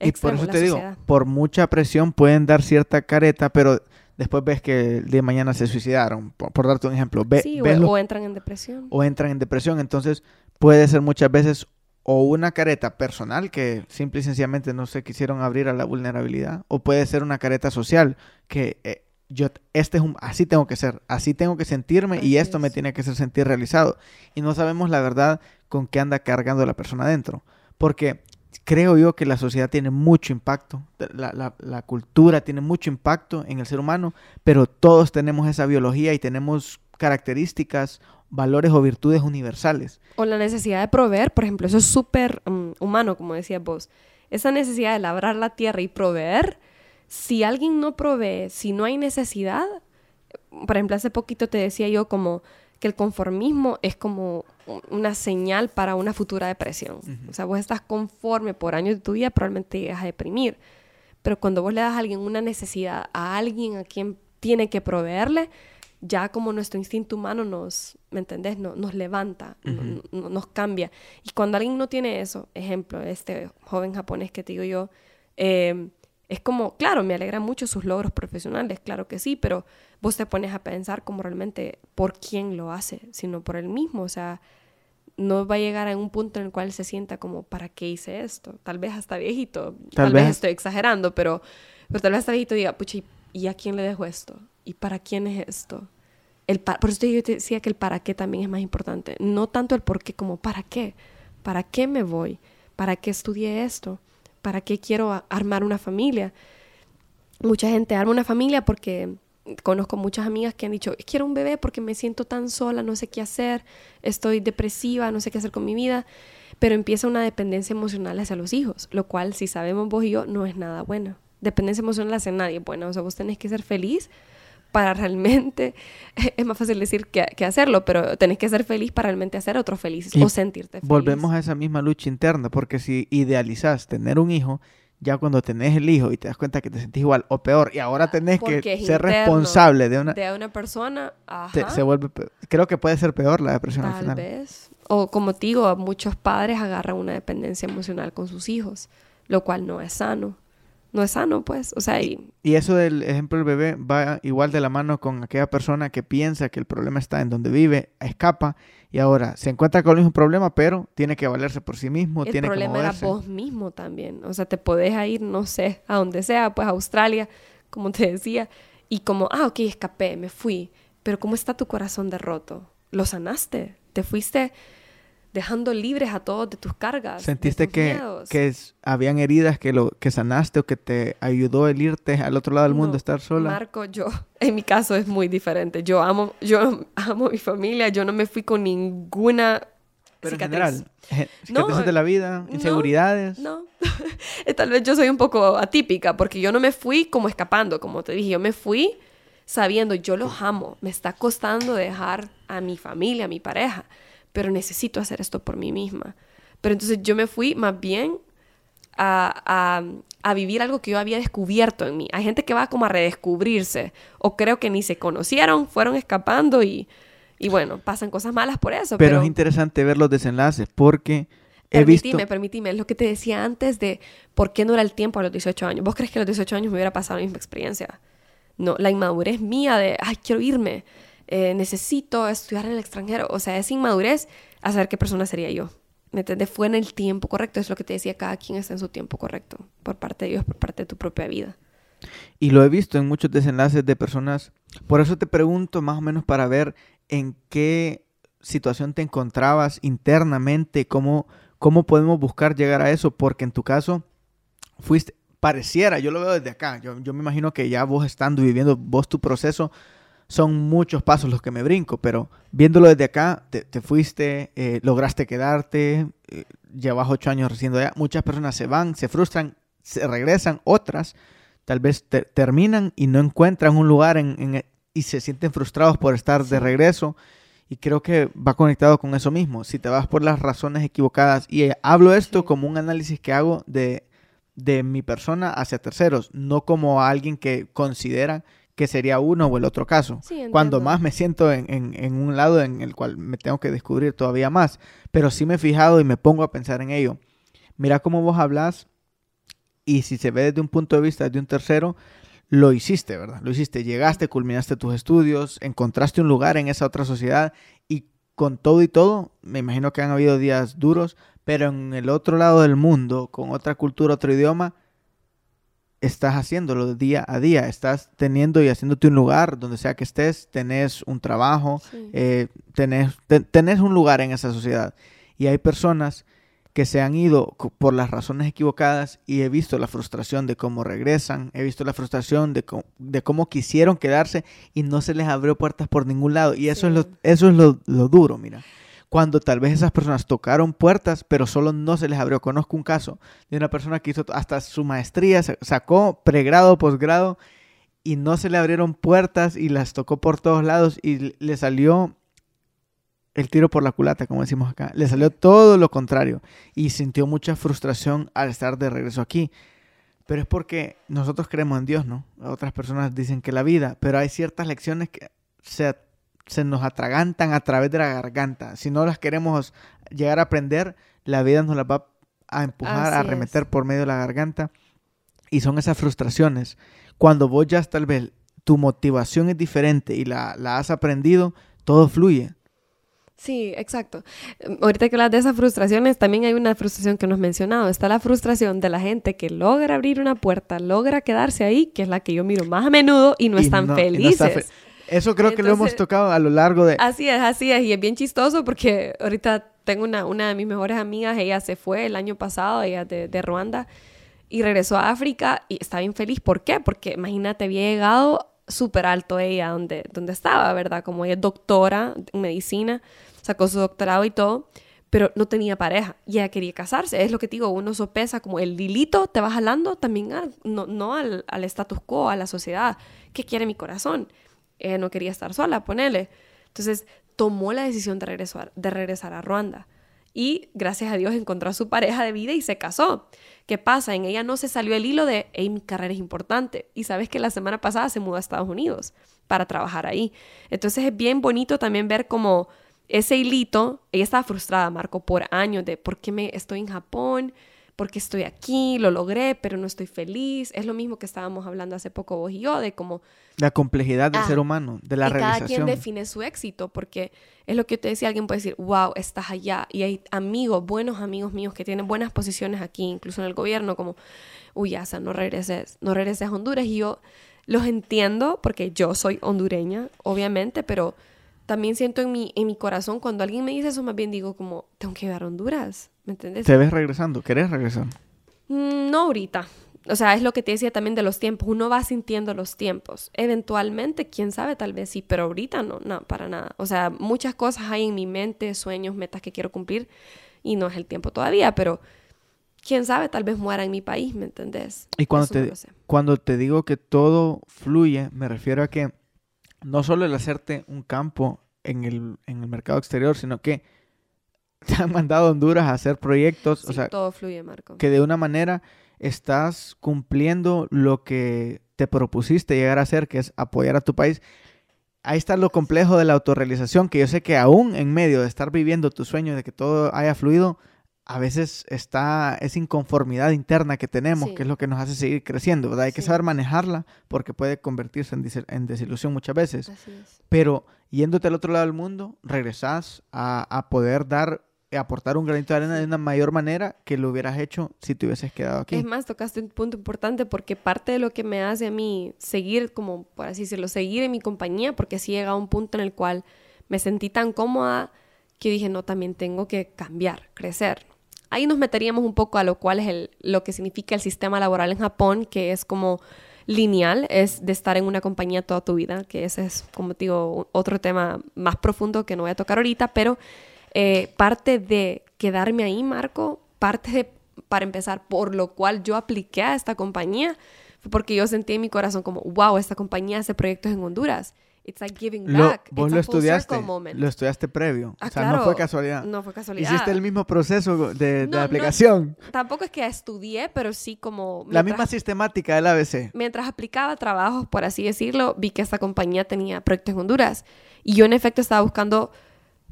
Y por eso te digo, sociedad. por mucha presión pueden dar cierta careta, pero después ves que el día de mañana se suicidaron, por, por darte un ejemplo. Ve- sí, ves o, los- o entran en depresión. o entran en depresión. Entonces puede ser muchas veces o una careta personal que simple y sencillamente no se quisieron abrir a la vulnerabilidad, o puede ser una careta social que eh, yo este es un así tengo que ser, así tengo que sentirme y esto me tiene que hacer sentir realizado y no sabemos la verdad con qué anda cargando la persona adentro, porque creo yo que la sociedad tiene mucho impacto, la, la- cultura tiene mucho impacto en el ser humano, pero todos tenemos esa biología y tenemos características, valores o virtudes universales. O la necesidad de proveer, por ejemplo, eso es súper mm, humano, como decías vos. Esa necesidad de labrar la tierra y proveer, si alguien no provee, si no hay necesidad, por ejemplo, hace poquito te decía yo como que el conformismo es como una señal para una futura depresión. O sea, vos estás conforme por años de tu vida, probablemente te llegas a deprimir. Pero cuando vos le das a alguien una necesidad, a alguien a quien tiene que proveerle, ya como nuestro instinto humano nos, ¿me entendés? No- nos levanta, no- no- nos cambia. Y cuando alguien no tiene eso, ejemplo, este joven japonés que te digo yo, eh, es como, claro, me alegra mucho sus logros profesionales, claro que sí, pero vos te pones a pensar como realmente por quién lo hace, sino por él mismo, o sea, no va a llegar a un punto en el cual se sienta como, ¿para qué hice esto? Tal vez hasta viejito, tal, vez. vez. estoy exagerando, pero, pero tal vez hasta viejito diga, pucha, ¿y- ¿y a quién le dejo esto? ¿Y para quién es esto? El por eso yo te decía que el para qué también es más importante. No tanto el por qué como para qué. ¿Para qué me voy? ¿Para qué estudié esto? ¿Para qué quiero armar una familia? Mucha gente arma una familia porque conozco muchas amigas que han dicho, quiero un bebé porque me siento tan sola, no sé qué hacer, estoy depresiva, no sé qué hacer con mi vida, pero empieza una dependencia emocional hacia los hijos, lo cual si sabemos vos y yo no es nada bueno. Dependencia emocional hacia nadie, bueno, o sea, vos tenés que ser feliz para realmente, <laughs> es más fácil decir que, que hacerlo, pero tenés que ser feliz para realmente hacer a otros felices o sentirte feliz. Volvemos a esa misma lucha interna, porque si idealizas tener un hijo, ya cuando tenés el hijo y te das cuenta que te sentís igual o peor, y ahora tenés Porque que ser interno responsable de una... de una persona, te- se vuelve creo que puede ser peor la depresión al Tal final. vez. O como te digo, muchos padres agarran una dependencia emocional con sus hijos, lo cual no es sano. No es sano, pues. O sea, y, Y eso del ejemplo del bebé va igual de la mano con aquella persona que piensa que el problema está en donde vive, escapa y ahora se encuentra con el mismo problema, pero tiene que valerse por sí mismo, el tiene que problema era moverse. vos mismo también. O sea, te podés ir, no sé, a donde sea, pues a Australia, como te decía, y como, ah, ok, escapé, me fui. Pero ¿cómo está tu corazón de roto? ¿Lo sanaste? ¿Te fuiste dejando libres a todos de tus cargas? ¿Sentiste que, que es- habían heridas que, lo, que sanaste o que te ayudó el irte al otro lado del mundo, No, estar sola? Marco, yo, <laughs> en mi caso es muy diferente. Yo amo, yo amo mi familia, yo no me fui con ninguna Pero en cicatriz. general, eh, No, cicatrices de la vida, no, inseguridades. No, <laughs> tal vez yo soy un poco atípica porque yo no me fui como escapando, como te dije, yo me fui sabiendo, yo los amo, me está costando dejar a mi familia, a mi pareja, pero necesito hacer esto por mí misma. Pero entonces yo me fui más bien a, a- a vivir algo que yo había descubierto en mí. Hay gente que va como a redescubrirse o creo que ni se conocieron, fueron escapando y, y bueno, pasan cosas malas por eso. Pero Pero, es interesante ver los desenlaces porque he visto... permitime, permitime, es lo que te decía antes de por qué no era el tiempo a los 18 años. ¿Vos crees que a los 18 años me hubiera pasado la misma experiencia? No, la inmadurez mía de, ay, quiero irme. Eh, necesito estudiar en el extranjero. O sea, es inmadurez a saber qué persona sería yo. ¿Me entiendes? Fue en el tiempo correcto. Es lo que te decía, cada quien está en su tiempo correcto. Por parte de Dios, por parte de tu propia vida. Y lo he visto en muchos desenlaces de personas. Por eso te pregunto más o menos para ver en qué situación te encontrabas internamente, cómo, cómo podemos buscar llegar a eso, porque en tu caso fuiste, pareciera, yo lo veo desde acá, yo, yo me imagino que ya vos estando viviendo vos tu proceso, son muchos pasos los que me brinco, pero viéndolo desde acá, te, fuiste, eh, lograste quedarte, eh, llevas ocho años residiendo allá, muchas personas se van, se frustran, se regresan, otras tal vez terminan y no encuentran un lugar en, y se sienten frustrados por estar de regreso. Y creo que va conectado con eso mismo. Si te vas por las razones equivocadas, y eh, hablo esto como un análisis que hago de, de mi persona hacia terceros, no como alguien que considera que sería uno o el otro caso. Cuando más me siento en, en, un lado en el cual me tengo que descubrir todavía más. Pero sí me he fijado y me pongo a pensar en ello. Mira cómo vos hablas y si se ve desde un punto de vista de un tercero, lo hiciste, ¿verdad? Lo hiciste, llegaste, culminaste tus estudios, encontraste un lugar en esa otra sociedad y con todo y todo, me imagino que han habido días duros, pero en el otro lado del mundo, con otra cultura, otro idioma, estás haciéndolo día a día, estás teniendo y haciéndote un lugar donde sea que estés, tenés un trabajo, eh, tenés, tenés un lugar en esa sociedad. Y hay personas que se han ido por las razones equivocadas y he visto la frustración de cómo regresan, he visto la frustración de, de cómo quisieron quedarse y no se les abrió puertas por ningún lado. Y eso es, lo, eso es lo, lo duro, mira cuando tal vez esas personas tocaron puertas, pero solo no se les abrió. Conozco un caso de una persona que hizo hasta su maestría, sacó pregrado, posgrado, y no se le abrieron puertas y las tocó por todos lados y le salió el tiro por la culata, como decimos acá. Le salió todo lo contrario y sintió mucha frustración al estar de regreso aquí. Pero es porque nosotros creemos en Dios, ¿no? Otras personas dicen que la vida, pero hay ciertas lecciones que se se nos atragantan a través de la garganta. Si no las queremos llegar a aprender, la vida nos las va a empujar, a arremeter por medio de la garganta. Y son esas frustraciones. Cuando vos ya tal vez tu motivación es diferente y la, has aprendido, todo fluye. Sí, exacto. Ahorita que hablas de esas frustraciones, también hay una frustración que nos mencionado. Está la frustración de la gente que logra abrir una puerta, logra quedarse ahí, que es la que yo miro más a menudo y no están felices. Eso creo que lo hemos tocado a lo largo de... Así es, así es. Y es bien chistoso porque ahorita tengo una, una de mis mejores amigas, ella se fue el año pasado, ella de, de Ruanda, y regresó a África y está bien feliz. ¿Por qué? Porque imagínate, había llegado súper alto ella donde, donde estaba, ¿verdad? Como ella es doctora en medicina, sacó su doctorado y todo, pero no tenía pareja y ella quería casarse. Es lo que te digo, uno sopesa como el dilito te va jalando también no, no al, al status quo, a la sociedad. ¿Qué quiere mi corazón? Ella no quería estar sola, ponele. Entonces tomó la decisión de regresar, de regresar a Ruanda. Y gracias a Dios encontró a su pareja de vida y se casó. ¿Qué pasa? En ella no se salió el hilo de, hey, mi carrera es importante. Y sabes que la semana pasada se mudó a Estados Unidos para trabajar ahí. Entonces es bien bonito también ver como ese hilito, ella estaba frustrada, Marco, por años de por qué me estoy en Japón, porque estoy aquí, lo logré, pero no estoy feliz. Es lo mismo que estábamos hablando hace poco vos y yo, de cómo... La complejidad del ah, ser humano, de la y realización. Cada quien define su éxito, porque es lo que te decía, alguien puede decir, wow, estás allá. Y hay amigos, buenos amigos míos que tienen buenas posiciones aquí, incluso en el gobierno, como, uy, Asa, no regreses, no regreses a Honduras. Y yo los entiendo, porque yo soy hondureña, obviamente, pero también siento en mi, en mi corazón cuando alguien me dice eso, más bien digo como, tengo que ir a Honduras, ¿me entiendes? ¿Te ves regresando? ¿Querés regresar? Mm, no ahorita. O sea, es lo que te decía también de los tiempos. Uno va sintiendo los tiempos. Eventualmente, quién sabe, tal vez sí, pero ahorita no, no, para nada. O sea, muchas cosas hay en mi mente, sueños, metas que quiero cumplir y no es el tiempo todavía, pero quién sabe, tal vez muera en mi país, ¿me entendés? Y cuando, te, cuando te digo que todo fluye, me refiero a que no solo el hacerte un campo en el, en el mercado exterior, sino que <laughs> te han mandado a Honduras a hacer proyectos. o sea, todo fluye, Marco. Que de una manera estás cumpliendo lo que te propusiste llegar a hacer, que es apoyar a tu país. Ahí está lo complejo de la autorrealización, que yo sé que aún en medio de estar viviendo tu sueño de que todo haya fluido, a veces está esa inconformidad interna que tenemos, Sí. que es lo que nos hace seguir creciendo, ¿verdad? Hay que saber manejarla porque puede convertirse en, desilusión muchas veces. Así es. Pero yéndote al otro lado del mundo, regresás a, a poder dar, eh, aportar un granito de arena de una mayor manera que lo hubieras hecho si te hubieses quedado aquí. Es más, tocaste un punto importante porque parte de lo que me hace a mí seguir, como por así decirlo, seguir en mi compañía, porque sí llega a un punto en el cual me sentí tan cómoda que dije, no, también tengo que cambiar, crecer. Ahí nos meteríamos un poco a lo cual es lo que significa el sistema laboral en Japón, que es como lineal, es de estar en una compañía toda tu vida, que ese es, como te digo, otro tema más profundo que no voy a tocar ahorita, pero eh, parte de quedarme ahí, Marco, parte de, para empezar, por lo cual yo apliqué a esta compañía, fue porque yo sentí en mi corazón como, wow, esta compañía hace proyectos en Honduras. It's like giving Lo- back. vos It's lo a full estudiaste, moment. lo estudiaste previo, Ah, o sea, claro, no fue casualidad. No fue casualidad. Hiciste el mismo proceso de, de No, no. aplicación, Tampoco es que estudié, pero sí como... la mientras- misma sistemática del ABC. mientras aplicaba trabajos, por así decirlo, vi que esta compañía tenía proyectos en Honduras. Y yo en efecto estaba buscando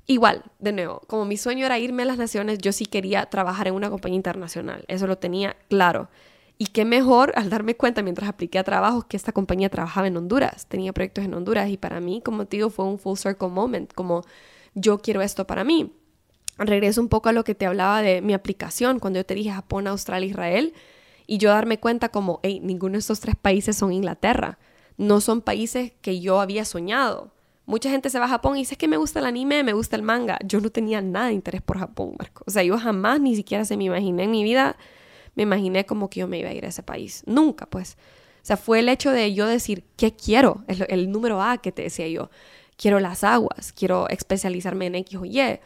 igual, de nuevo, como mi sueño era irme a las naciones, yo sí quería trabajar en una compañía internacional. Eso lo tenía claro. Y qué mejor al darme cuenta mientras apliqué a trabajos que esta compañía trabajaba en Honduras, tenía proyectos en Honduras y para mí, como te digo, fue un full circle moment, como yo quiero esto para mí. Regreso un poco a lo que te hablaba de mi aplicación, cuando yo te dije Japón, Australia, Israel, y yo darme cuenta como, hey, ninguno de estos tres países son Inglaterra, no son países que yo había soñado. Mucha gente se va a Japón y dice "Es que me gusta el anime, me gusta el manga. Yo no tenía nada de interés por Japón, Marco. O sea, yo jamás ni siquiera se me imaginé en mi vida, me imaginé como que yo me iba a ir a ese país. Nunca, pues. O sea, fue el hecho de yo decir, ¿qué quiero? El, el número A que te decía yo. Quiero las aguas, quiero especializarme en X o Y.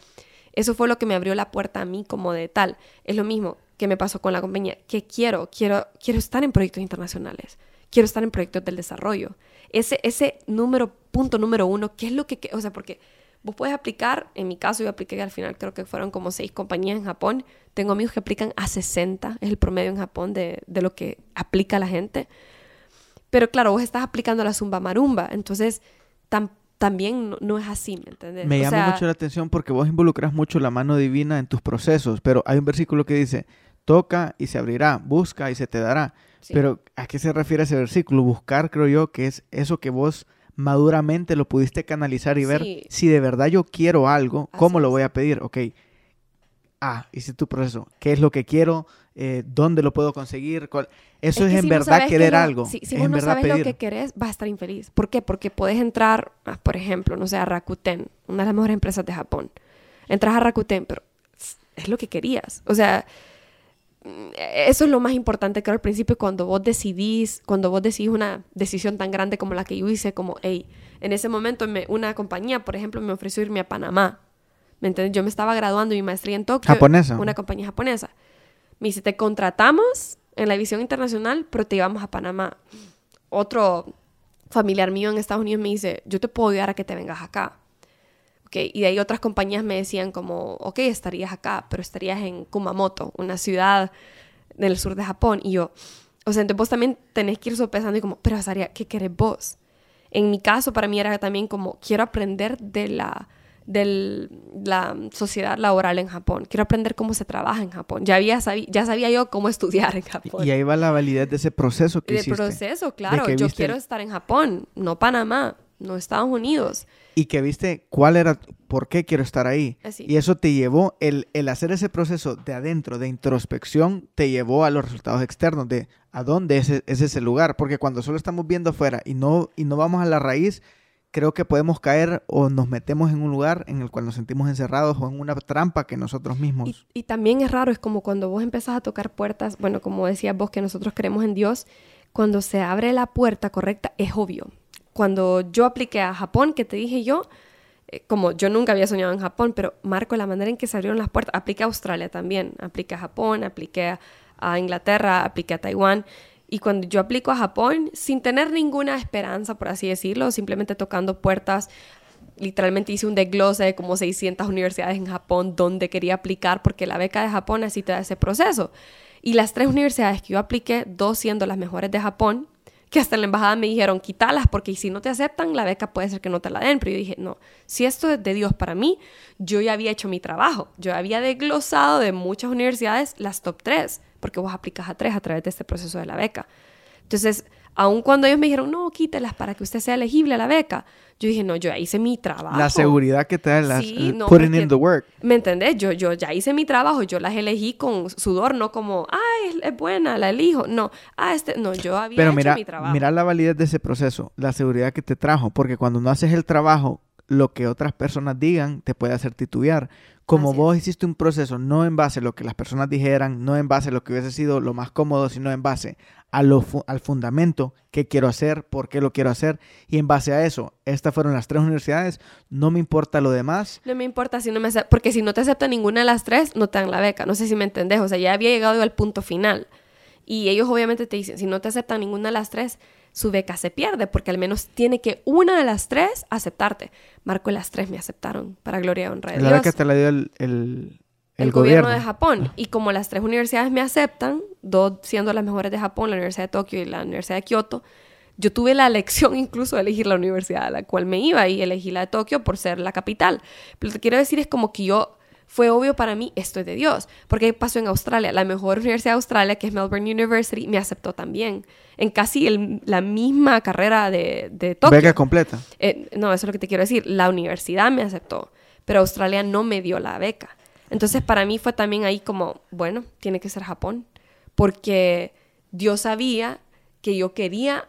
Eso fue lo que me abrió la puerta a mí como de tal. Es lo mismo que me pasó con la compañía. ¿Qué quiero? Quiero, quiero estar en proyectos internacionales. Quiero estar en proyectos del desarrollo. Ese, ese número, punto número uno, ¿qué es lo que... O sea, porque vos puedes aplicar, en mi caso yo apliqué al final, creo que fueron como seis compañías en Japón. Tengo amigos que aplican a 60, es el promedio en Japón de, de lo que aplica la gente. Pero claro, vos estás aplicando la zumba marumba, entonces tam- también no, no es así, ¿me entendés? Me O llama sea, mucho la atención porque vos involucras mucho la mano divina en tus procesos, pero hay un versículo que dice, toca y se abrirá, busca y se te dará. sí. Pero ¿a qué se refiere ese versículo? Buscar, creo yo, que es eso que vos maduramente lo pudiste canalizar y ver Sí. si de verdad yo quiero algo, ¿cómo lo voy a pedir? Ok. Ah, hice tu proceso. ¿Qué es lo que quiero? Eh, ¿Dónde lo puedo conseguir? ¿Cuál- Eso es, que en si verdad querer lo- algo. Si, si es vos en no verdad sabes pedir. lo que querés, vas a estar infeliz. ¿Por qué? Porque puedes entrar, por ejemplo, no sé, a Rakuten, una de las mejores empresas de Japón. Entras a Rakuten, pero es lo que querías. O sea, eso es lo más importante, creo, al principio, cuando vos decidís, cuando vos decidís una decisión tan grande como la que yo hice, como, hey, en ese momento me- una compañía, por ejemplo, me ofreció irme a Panamá. ¿Me entiendes? Yo me estaba graduando mi maestría en Tokio. Japonesa. Una compañía japonesa. Me dice, te contratamos en la visión internacional, pero te llevamos a Panamá. Otro familiar mío en Estados Unidos me dice, yo te puedo ayudar a que te vengas acá. Okay, y de ahí otras compañías me decían como, ok, estarías acá, pero estarías en Kumamoto, una ciudad del sur de Japón. Y yo, o sea, entonces vos también tenés que ir sopesando y como, pero Azaria, ¿qué querés vos? En mi caso, para mí era también como, quiero aprender de la, de la sociedad laboral en Japón. Quiero aprender cómo se trabaja en Japón. Ya, había sabi- ya sabía yo cómo <laughs> estudiar en Japón. Y ahí va la validez de ese proceso que de hiciste. proceso, claro. Yo viste quiero estar en Japón, no Panamá, no Estados Unidos. y que viste cuál era, por qué quiero estar ahí. Así. Y eso te llevó, el, el hacer ese proceso de adentro, de introspección, te llevó a los resultados externos, de a dónde es, es ese lugar. Porque cuando solo estamos viendo afuera y no, y no vamos a la raíz, creo que podemos caer o nos metemos en un lugar en el cual nos sentimos encerrados o en una trampa que nosotros mismos. Y, y también es raro, es como cuando vos empezás a tocar puertas, bueno, como decías vos que nosotros creemos en Dios, cuando se abre la puerta correcta, es obvio. Cuando yo apliqué a Japón, que te dije yo, eh, como yo nunca había soñado en Japón, pero Marco, la manera en que se abrieron las puertas, apliqué a Australia también, apliqué a Japón, apliqué a, a Inglaterra, apliqué a Taiwán. Y cuando yo aplico a Japón, sin tener ninguna esperanza, por así decirlo, simplemente tocando puertas, literalmente hice un desglose de como 600 universidades en Japón donde quería aplicar, porque la beca de Japón así te da ese proceso. Y las tres universidades que yo apliqué, dos siendo las mejores de Japón, que hasta en la embajada me dijeron, quítalas porque si no te aceptan, la beca puede ser que no te la den. Pero yo dije, no, si esto es de Dios para mí, yo ya había hecho mi trabajo. Yo había desglosado de muchas universidades las top 3, porque vos aplicas a 3 a través de este proceso de la beca. Entonces, aun cuando ellos me dijeron, no, quítelas para que usted sea elegible a la beca, yo dije, no, yo ya hice mi trabajo. La seguridad que te da las putting in the work. ¿Me entendés? Yo, yo ya hice mi trabajo, yo las elegí con sudor, no como, ay, es, buena, la elijo. No, ah, este, no, yo había Pero hecho mira, mi trabajo. Mira la validez de ese proceso, la seguridad que te trajo, porque cuando no haces el trabajo, lo que otras personas digan te puede hacer titubear. Como vos hiciste un proceso no en base a lo que las personas dijeran, no en base a lo que hubiese sido lo más cómodo, sino en base a lo al fundamento, qué quiero hacer, por qué lo quiero hacer, y en base a eso, estas fueron las tres universidades, no me importa lo demás. No me importa si no me porque si no te acepta ninguna de las tres, no te dan la beca, no sé si me entendés, o sea, ya había llegado al punto final. Y ellos obviamente te dicen, si no te aceptan ninguna de las tres, su beca se pierde, porque al menos tiene que una de las tres aceptarte. Marco, las tres me aceptaron, para gloria y honra de la Dios. beca te la dio el, el, el, gobierno. de Japón. Y como las tres universidades me aceptan, dos siendo las mejores de Japón, la Universidad de Tokio y la Universidad de Kioto, yo tuve la <laughs> elección incluso de elegir la universidad a la cual me iba y elegí la de Tokio por ser la capital. Pero lo que quiero decir es como que yo fue obvio para mí, esto es de Dios. Porque pasó en Australia. La mejor universidad de Australia, que es Melbourne University, me aceptó también. En casi la misma carrera de, de Tokio. Beca completa. Eh, no, eso es lo que te quiero decir. La universidad me aceptó, pero Australia no me dio la beca. Entonces para mí fue también ahí como, bueno, tiene que ser Japón. Porque Dios sabía que yo quería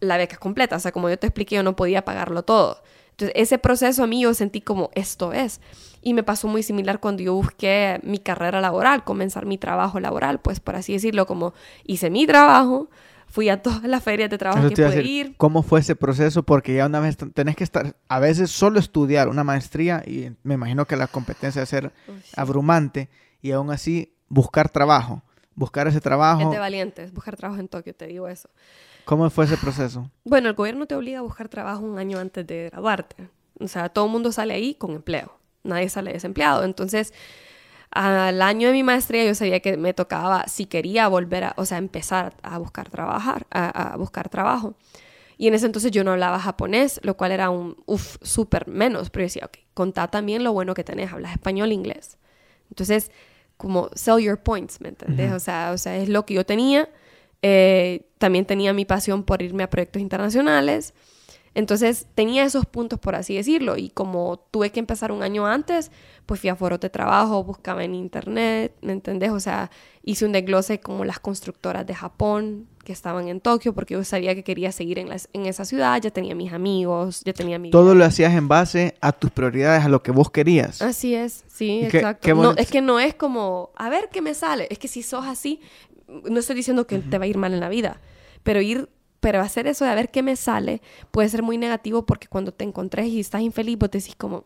la beca completa. O sea, como yo te expliqué, yo no podía pagarlo todo. Entonces, ese proceso a mí yo sentí como esto es. Y me pasó muy similar cuando yo busqué mi carrera laboral, comenzar mi trabajo laboral, pues por así decirlo, como hice mi trabajo, fui a todas las ferias de trabajo que pude ir. ¿Cómo fue ese proceso? Porque ya una vez tenés que estar, a veces solo estudiar una maestría y me imagino que la competencia va a ser abrumante y aún así buscar trabajo, buscar ese trabajo. Es de valientes, buscar trabajo en Tokio, te digo eso. ¿Cómo fue ese proceso? Bueno, el gobierno te obliga a buscar trabajo un año antes de graduarte. O sea, todo el mundo sale ahí con empleo. Nadie sale desempleado. Entonces, al año de mi maestría yo sabía que me tocaba, si quería volver a, o sea, empezar a buscar trabajar, a, buscar trabajo. Y en ese entonces yo no hablaba japonés, lo cual era un, uff, súper menos. Pero yo decía, ok, contá también lo bueno que tenés, hablas español e inglés. Entonces, como sell your points, ¿me entendés? o, sea, o sea, es lo que yo tenía eh, también tenía mi pasión por irme a proyectos internacionales. Entonces tenía esos puntos, por así decirlo, y como tuve que empezar un año antes, pues fui a foros de trabajo, buscaba en internet, ¿me entendés? O sea, hice un desglose como las constructoras de Japón que estaban en Tokio, porque yo sabía que quería seguir en, en esa ciudad, ya tenía mis amigos, ya tenía mi... Todo lo hacías en base a tus prioridades, a lo que vos querías. Así es, sí, exacto. no, es que no es como, a ver qué me sale, es que si sos así, no estoy diciendo que te va a ir mal en la vida, pero ir, pero hacer eso de a ver qué me sale puede ser muy negativo porque cuando te encontrés y estás infeliz, vos decís como,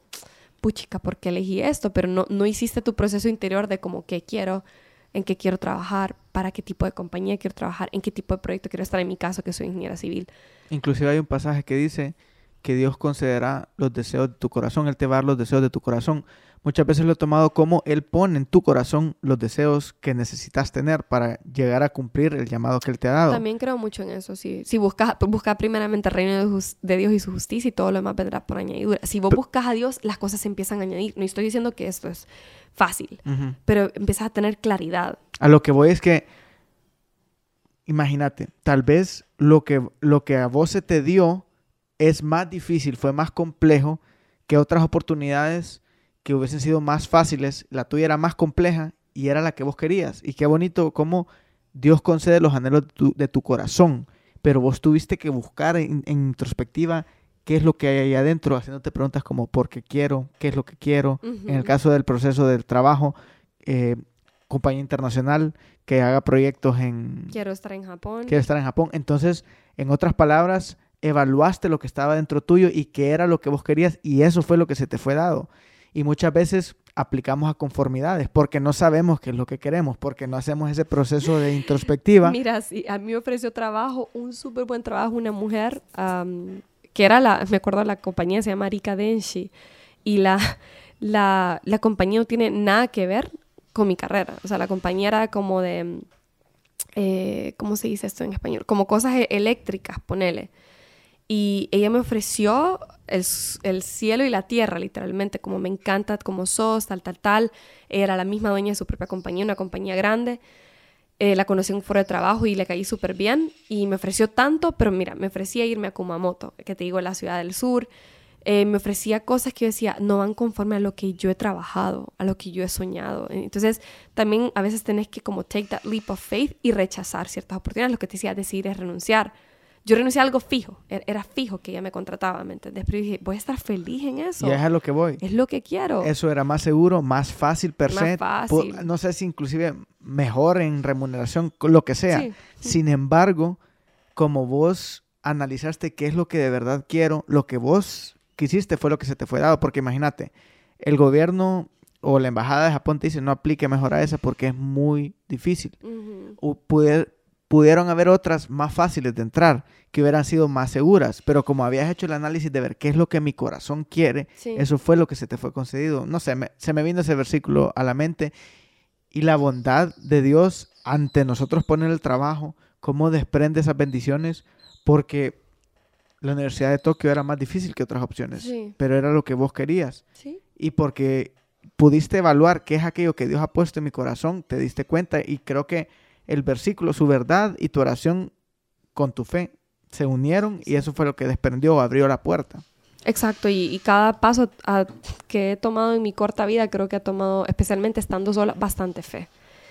puchica, ¿por qué elegí esto? Pero no, no hiciste tu proceso interior de como qué quiero, en qué quiero trabajar, para qué tipo de compañía quiero trabajar, en qué tipo de proyecto quiero estar en mi caso, que soy ingeniera civil. Inclusive hay un pasaje que dice que Dios concederá los deseos de tu corazón, Él te va a dar los deseos de tu corazón. Muchas veces lo he tomado como Él pone en tu corazón los deseos que necesitas tener para llegar a cumplir el llamado que Él te ha dado. También creo mucho en eso, sí. Si buscas, buscas primeramente el reino de, Dios y su justicia y todo lo demás vendrá por añadidura. Si vos buscas a Dios, las cosas se empiezan a añadir. No estoy diciendo que esto es fácil, pero empiezas a tener claridad. A lo que voy es que, imagínate, tal vez lo que, lo que a vos se te dio es más difícil, fue más complejo que otras oportunidades que hubiesen sido más fáciles, la tuya era más compleja y era la que vos querías. Y qué bonito cómo Dios concede los anhelos de tu, corazón, pero vos tuviste que buscar en, introspectiva qué es lo que hay ahí adentro, haciéndote preguntas como por qué quiero, qué es lo que quiero. En el caso del proceso del trabajo, eh, compañía internacional que haga proyectos en... Quiero estar en Japón. Quiero estar en Japón. Entonces, en otras palabras, evaluaste lo que estaba dentro tuyo y qué era lo que vos querías y eso fue lo que se te fue dado. Y muchas veces aplicamos a conformidades porque no sabemos qué es lo que queremos, porque no hacemos ese proceso de introspectiva. <laughs> Mira, sí, a mí me ofreció trabajo, un súper buen trabajo, una mujer que era la, me acuerdo, la compañía se llama Rika Denshi y la, la, la compañía no tiene nada que ver con mi carrera. O sea, la compañía era como de eh, ¿cómo se dice esto en español? Como cosas e- eléctricas, ponele. Y ella me ofreció el, el, cielo y la tierra, literalmente, como me encanta, como sos, tal, tal, tal. Era la misma dueña de su propia compañía, una compañía grande. Eh, la conocí en un foro de trabajo y le caí súper bien y me ofreció tanto, pero mira, me ofrecía irme a Kumamoto, que te digo, la ciudad del sur. Eh, me ofrecía cosas que yo decía, no van conforme a lo que yo he trabajado, a lo que yo he soñado. Entonces, también a veces tenés que como take that leap of faith y rechazar ciertas oportunidades. Lo que te decía, decidir es renunciar yo renuncié a algo fijo, e-, era fijo que ella me contrataba, ¿me entiendes? Pero dije, voy a estar feliz en eso. Y es a lo que voy. Es lo que quiero. Eso era más seguro, más fácil per se. Más fácil. No sé si inclusive mejor en remuneración, lo que sea. Sin embargo, como vos analizaste qué es lo que de verdad quiero, lo que vos quisiste fue lo que se te fue dado. Porque imagínate, el gobierno o la embajada de Japón te dice no aplique mejor a esa porque es muy difícil. o pudieron haber otras más fáciles de entrar, que hubieran sido más seguras, pero como habías hecho el análisis de ver qué es lo que mi corazón quiere, eso fue lo que se te fue concedido. No sé, se me vino ese versículo a la mente. Y la bondad de Dios ante nosotros poner el trabajo, cómo desprende esas bendiciones, porque la Universidad de Tokio era más difícil que otras opciones, pero era lo que vos querías. Y porque pudiste evaluar qué es aquello que Dios ha puesto en mi corazón, te diste cuenta. Y creo que el versículo, su verdad y tu oración con tu fe se unieron y eso fue lo que desprendió, abrió la puerta. Exacto, y, cada paso que he tomado en mi corta vida creo que ha tomado, especialmente estando sola, bastante fe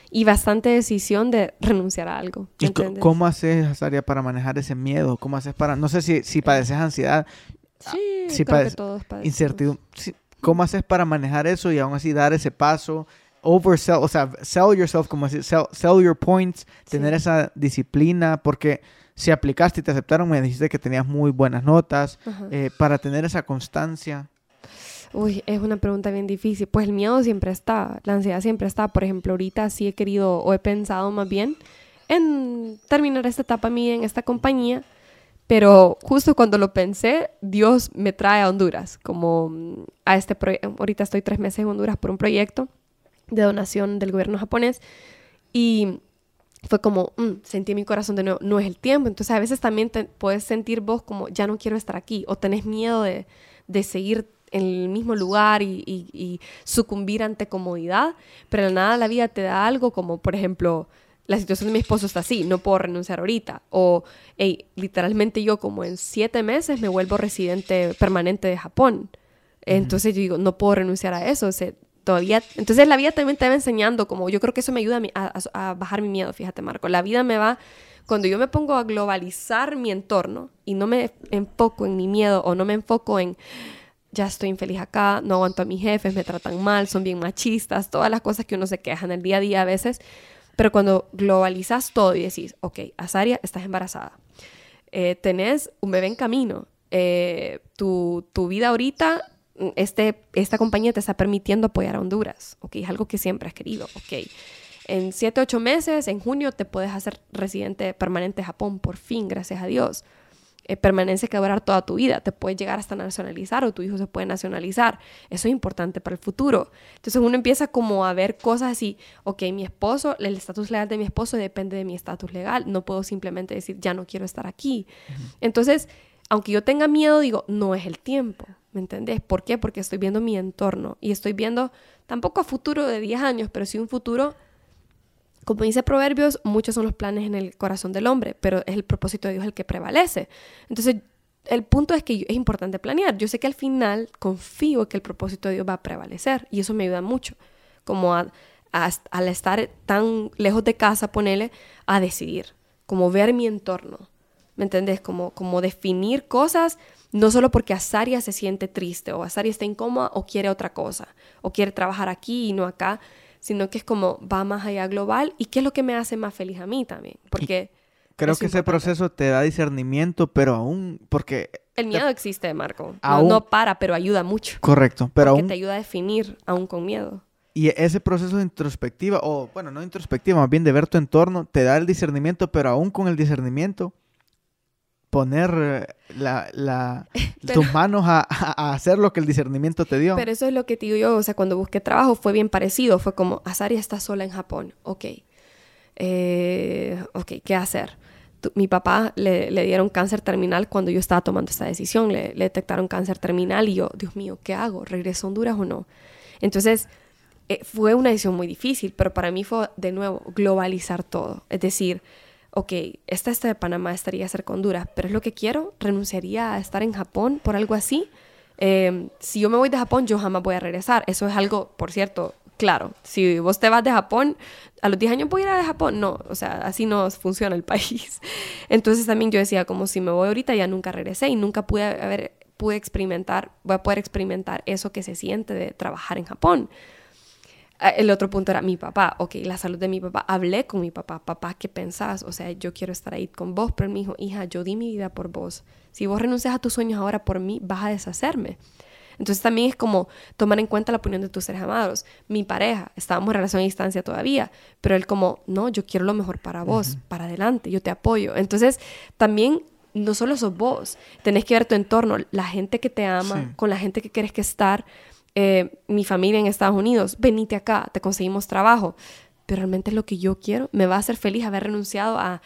y bastante decisión de renunciar a algo. ¿Y cómo haces, Azaria, para manejar ese miedo? ¿Cómo haces para, no sé si, si padeces ansiedad? Sí, si creo que todos Incertidumbre. ¿Cómo haces para manejar eso y aún así dar ese paso? Oversell, o sea, sell yourself, como decir, sell, sell your points, tener esa disciplina, porque si aplicaste y te aceptaron, me dijiste que tenías muy buenas notas, eh, para tener esa constancia. Uy, es una pregunta bien difícil. Pues el miedo siempre está, la ansiedad siempre está. Por ejemplo, ahorita sí he querido o he pensado más bien en terminar esta etapa mía en esta compañía, pero justo cuando lo pensé, Dios me trae a Honduras, como a este proyecto. Ahorita estoy tres meses en Honduras por un proyecto de donación del gobierno japonés y fue como, mm, sentí mi corazón de nuevo, no es el tiempo. Entonces a veces también te puedes sentir vos como, ya no quiero estar aquí o tenés miedo de, de seguir en el mismo lugar y, y, sucumbir ante comodidad, pero de nada la vida te da algo como, por ejemplo, la situación de mi esposo está así, no puedo renunciar ahorita. O, hey, literalmente yo como en siete meses me vuelvo residente permanente de Japón. Entonces yo digo, no puedo renunciar a eso. O todavía, entonces la vida también te va enseñando, como yo creo que eso me ayuda a, bajar mi miedo, fíjate Marco, la vida me va, cuando yo me pongo a globalizar mi entorno y no me enfoco en mi miedo o no me enfoco en, ya estoy infeliz acá, no aguanto a mis jefes, me tratan mal, son bien machistas, todas las cosas que uno se queja en el día a día a veces, pero cuando globalizas todo y decís, ok, Azaria, estás embarazada, eh, tenés un bebé en camino, eh, tu, tu vida ahorita este, esta compañía te está permitiendo apoyar a Honduras, ¿ok? Es algo que siempre has querido, ¿ok? En 7, 8 meses, en junio, te puedes hacer residente permanente de Japón, por fin, gracias a Dios. Eh, permanencia que va a durar toda tu vida. Te puedes llegar hasta nacionalizar o tu hijo se puede nacionalizar. Eso es importante para el futuro. Entonces uno empieza como a ver cosas así, ok, mi esposo, el estatus legal de mi esposo depende de mi estatus legal. No puedo simplemente decir, ya no quiero estar aquí. Entonces, aunque yo tenga miedo, digo, no es el tiempo. ¿Me entendés? ¿Por qué? Porque estoy viendo mi entorno y estoy viendo tampoco a futuro de 10 años, pero sí un futuro, como dice Proverbios, muchos son los planes en el corazón del hombre, pero es el propósito de Dios el que prevalece. Entonces, el punto es que es importante planear. Yo sé que al final confío que el propósito de Dios va a prevalecer y eso me ayuda mucho, como al estar tan lejos de casa, ponerle a decidir, como ver mi entorno, ¿me entendés? Como, como definir cosas no solo porque Azaria se siente triste o Azaria está incómoda o quiere otra cosa, o quiere trabajar aquí y no acá, sino que es como va más allá global y qué es lo que me hace más feliz a mí también. Porque... creo que ese proceso te da discernimiento, pero aún, porque... El miedo existe, Marco. No, para, pero ayuda mucho. Correcto, pero porque te ayuda a definir aún con miedo. Y ese proceso de introspectiva, o bueno, no introspectiva, más bien de ver tu entorno, te da el discernimiento, pero aún con el discernimiento poner eh, la, <laughs> tus manos a, hacer lo que el discernimiento te dio. Pero eso es lo que te digo yo, o sea, cuando busqué trabajo fue bien parecido, fue como, Azaria está sola en Japón, ok. eh, ok, ¿qué hacer? mi papá le, le, dieron cáncer terminal cuando yo estaba tomando esta decisión, le, le, detectaron cáncer terminal y yo, Dios mío, ¿qué hago? ¿Regreso a Honduras o no? Entonces, eh, fue una decisión muy difícil, pero para mí fue de nuevo globalizar todo. Es decir, ok, esta está de Panamá, estaría cerca de Honduras, pero es lo que quiero, renunciaría a estar en Japón por algo así. Eh, si yo me voy de Japón, yo jamás voy a regresar. Eso es algo, por cierto, claro. Si vos te vas de Japón, a los 10 años voy a ir a Japón. No, o sea, así no funciona el <laughs> país. Entonces también yo decía, como si me voy ahorita, ya nunca regresé y nunca pude haber, pude experimentar, voy a poder experimentar eso que se siente de trabajar en Japón. Ah, el otro punto era mi papá, ok, la salud de mi papá. Hablé con mi papá, papá, ¿qué pensás? O sea, yo quiero estar ahí con vos, pero él me dijo, hija, yo di mi vida por vos. Si vos renuncias a tus sueños ahora por mí, vas a deshacerme. Entonces también es como tomar en cuenta la opinión de tus seres amados. Mi pareja, estábamos en relación a distancia todavía, pero él como, no, yo quiero lo mejor para vos, para adelante, yo te apoyo. Entonces también no solo sos vos, tenés que ver tu entorno, la gente que te ama, con la gente que quieres que estar. Eh, mi familia en Estados Unidos, venite acá, te conseguimos trabajo, pero realmente es lo que yo quiero, me va a hacer feliz haber renunciado a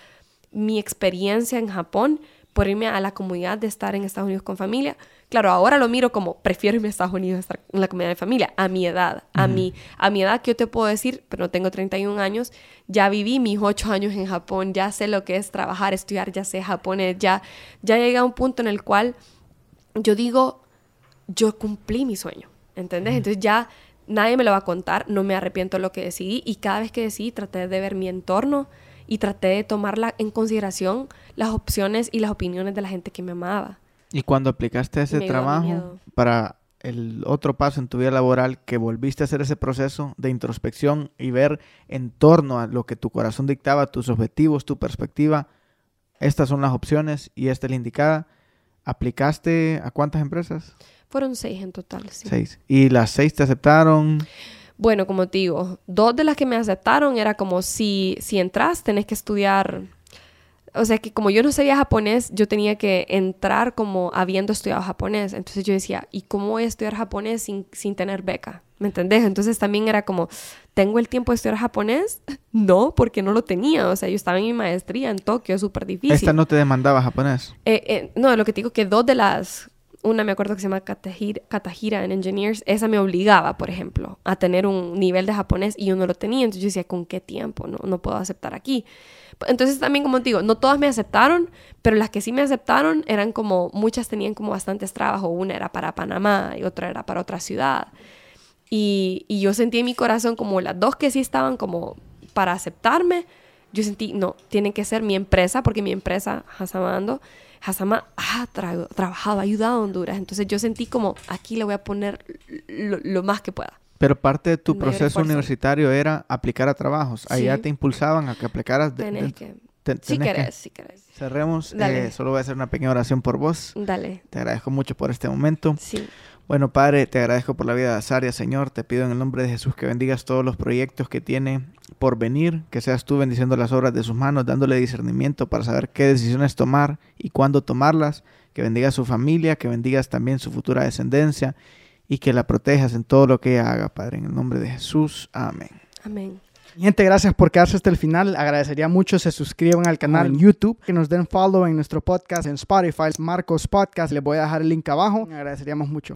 mi experiencia en Japón por irme a la comunidad de estar en Estados Unidos con familia. Claro, ahora lo miro como prefiero irme a Estados Unidos a estar en la comunidad de familia, a mi edad, a, mi, a mi edad que yo te puedo decir, pero no tengo 31 años, ya viví mis 8 años en Japón, ya sé lo que es trabajar, estudiar, ya sé japonés, ya, ya llegué a un punto en el cual yo digo, yo cumplí mi sueño, ¿entendés? Entonces ya nadie me lo va a contar, no me arrepiento de lo que decidí y cada vez que decidí traté de ver mi entorno, y traté de tomar en consideración las opciones y las opiniones de la gente que me amaba. Y cuando aplicaste ese trabajo para el otro paso en tu vida laboral, que volviste a hacer ese proceso de introspección y ver en torno a lo que tu corazón dictaba, tus objetivos, tu perspectiva, estas son las opciones y esta es la indicada. ¿Aplicaste a cuántas empresas? Fueron seis en total, sí. Seis. ¿Y las seis te aceptaron? Bueno, como te digo, dos de las que me aceptaron era como si, si entras, tenés que estudiar. O sea que como yo no sabía japonés, yo tenía que entrar como habiendo estudiado japonés. Entonces yo decía, ¿y cómo voy a estudiar japonés sin, sin tener beca? ¿Me entendés? Entonces también era como, ¿tengo el tiempo de estudiar japonés? <laughs> No, porque no lo tenía. O sea, yo estaba en mi maestría en Tokio, súper difícil. ¿Esta no te demandaba japonés? Eh, eh, no, lo que te digo que dos de las una me acuerdo que se llama Katahira, en Engineers, esa me obligaba, por ejemplo, a tener un nivel de japonés y yo no lo tenía, entonces yo decía, ¿con qué tiempo? No, no puedo aceptar aquí. Entonces también, como te digo, no todas me aceptaron, pero las que sí me aceptaron eran como, muchas tenían como bastantes trabajos, una era para Panamá y otra era para otra ciudad. Y, y yo sentí en mi corazón como las dos que sí estaban como para aceptarme, yo sentí, no, tienen que ser mi empresa, porque mi empresa, Hasamando, Hasama ha trabajado, ha ayudado a Honduras. Entonces yo sentí como aquí le voy a poner lo, más que pueda. Pero parte de tu proceso universitario era aplicar a trabajos. Allá te impulsaban a que aplicaras. De, que. si querés, si querés. Cerremos. Eh, solo voy a hacer una pequeña oración por vos. Dale. Te agradezco mucho por este momento. Sí. Bueno, Padre, te agradezco por la vida de Azaria, Señor. Te pido en el nombre de Jesús que bendigas todos los proyectos que tiene por venir, que seas tú bendiciendo las obras de sus manos, dándole discernimiento para saber qué decisiones tomar y cuándo tomarlas, que bendigas su familia, que bendigas también su futura descendencia y que la protejas en todo lo que haga, Padre, en el nombre de Jesús. Amén. Amén. Gente, gracias por quedarse hasta el final. Agradecería mucho se suscriban al canal en YouTube, que nos den follow en nuestro podcast en Spotify, Marcos Podcast. Les voy a dejar el link abajo. Agradeceríamos mucho.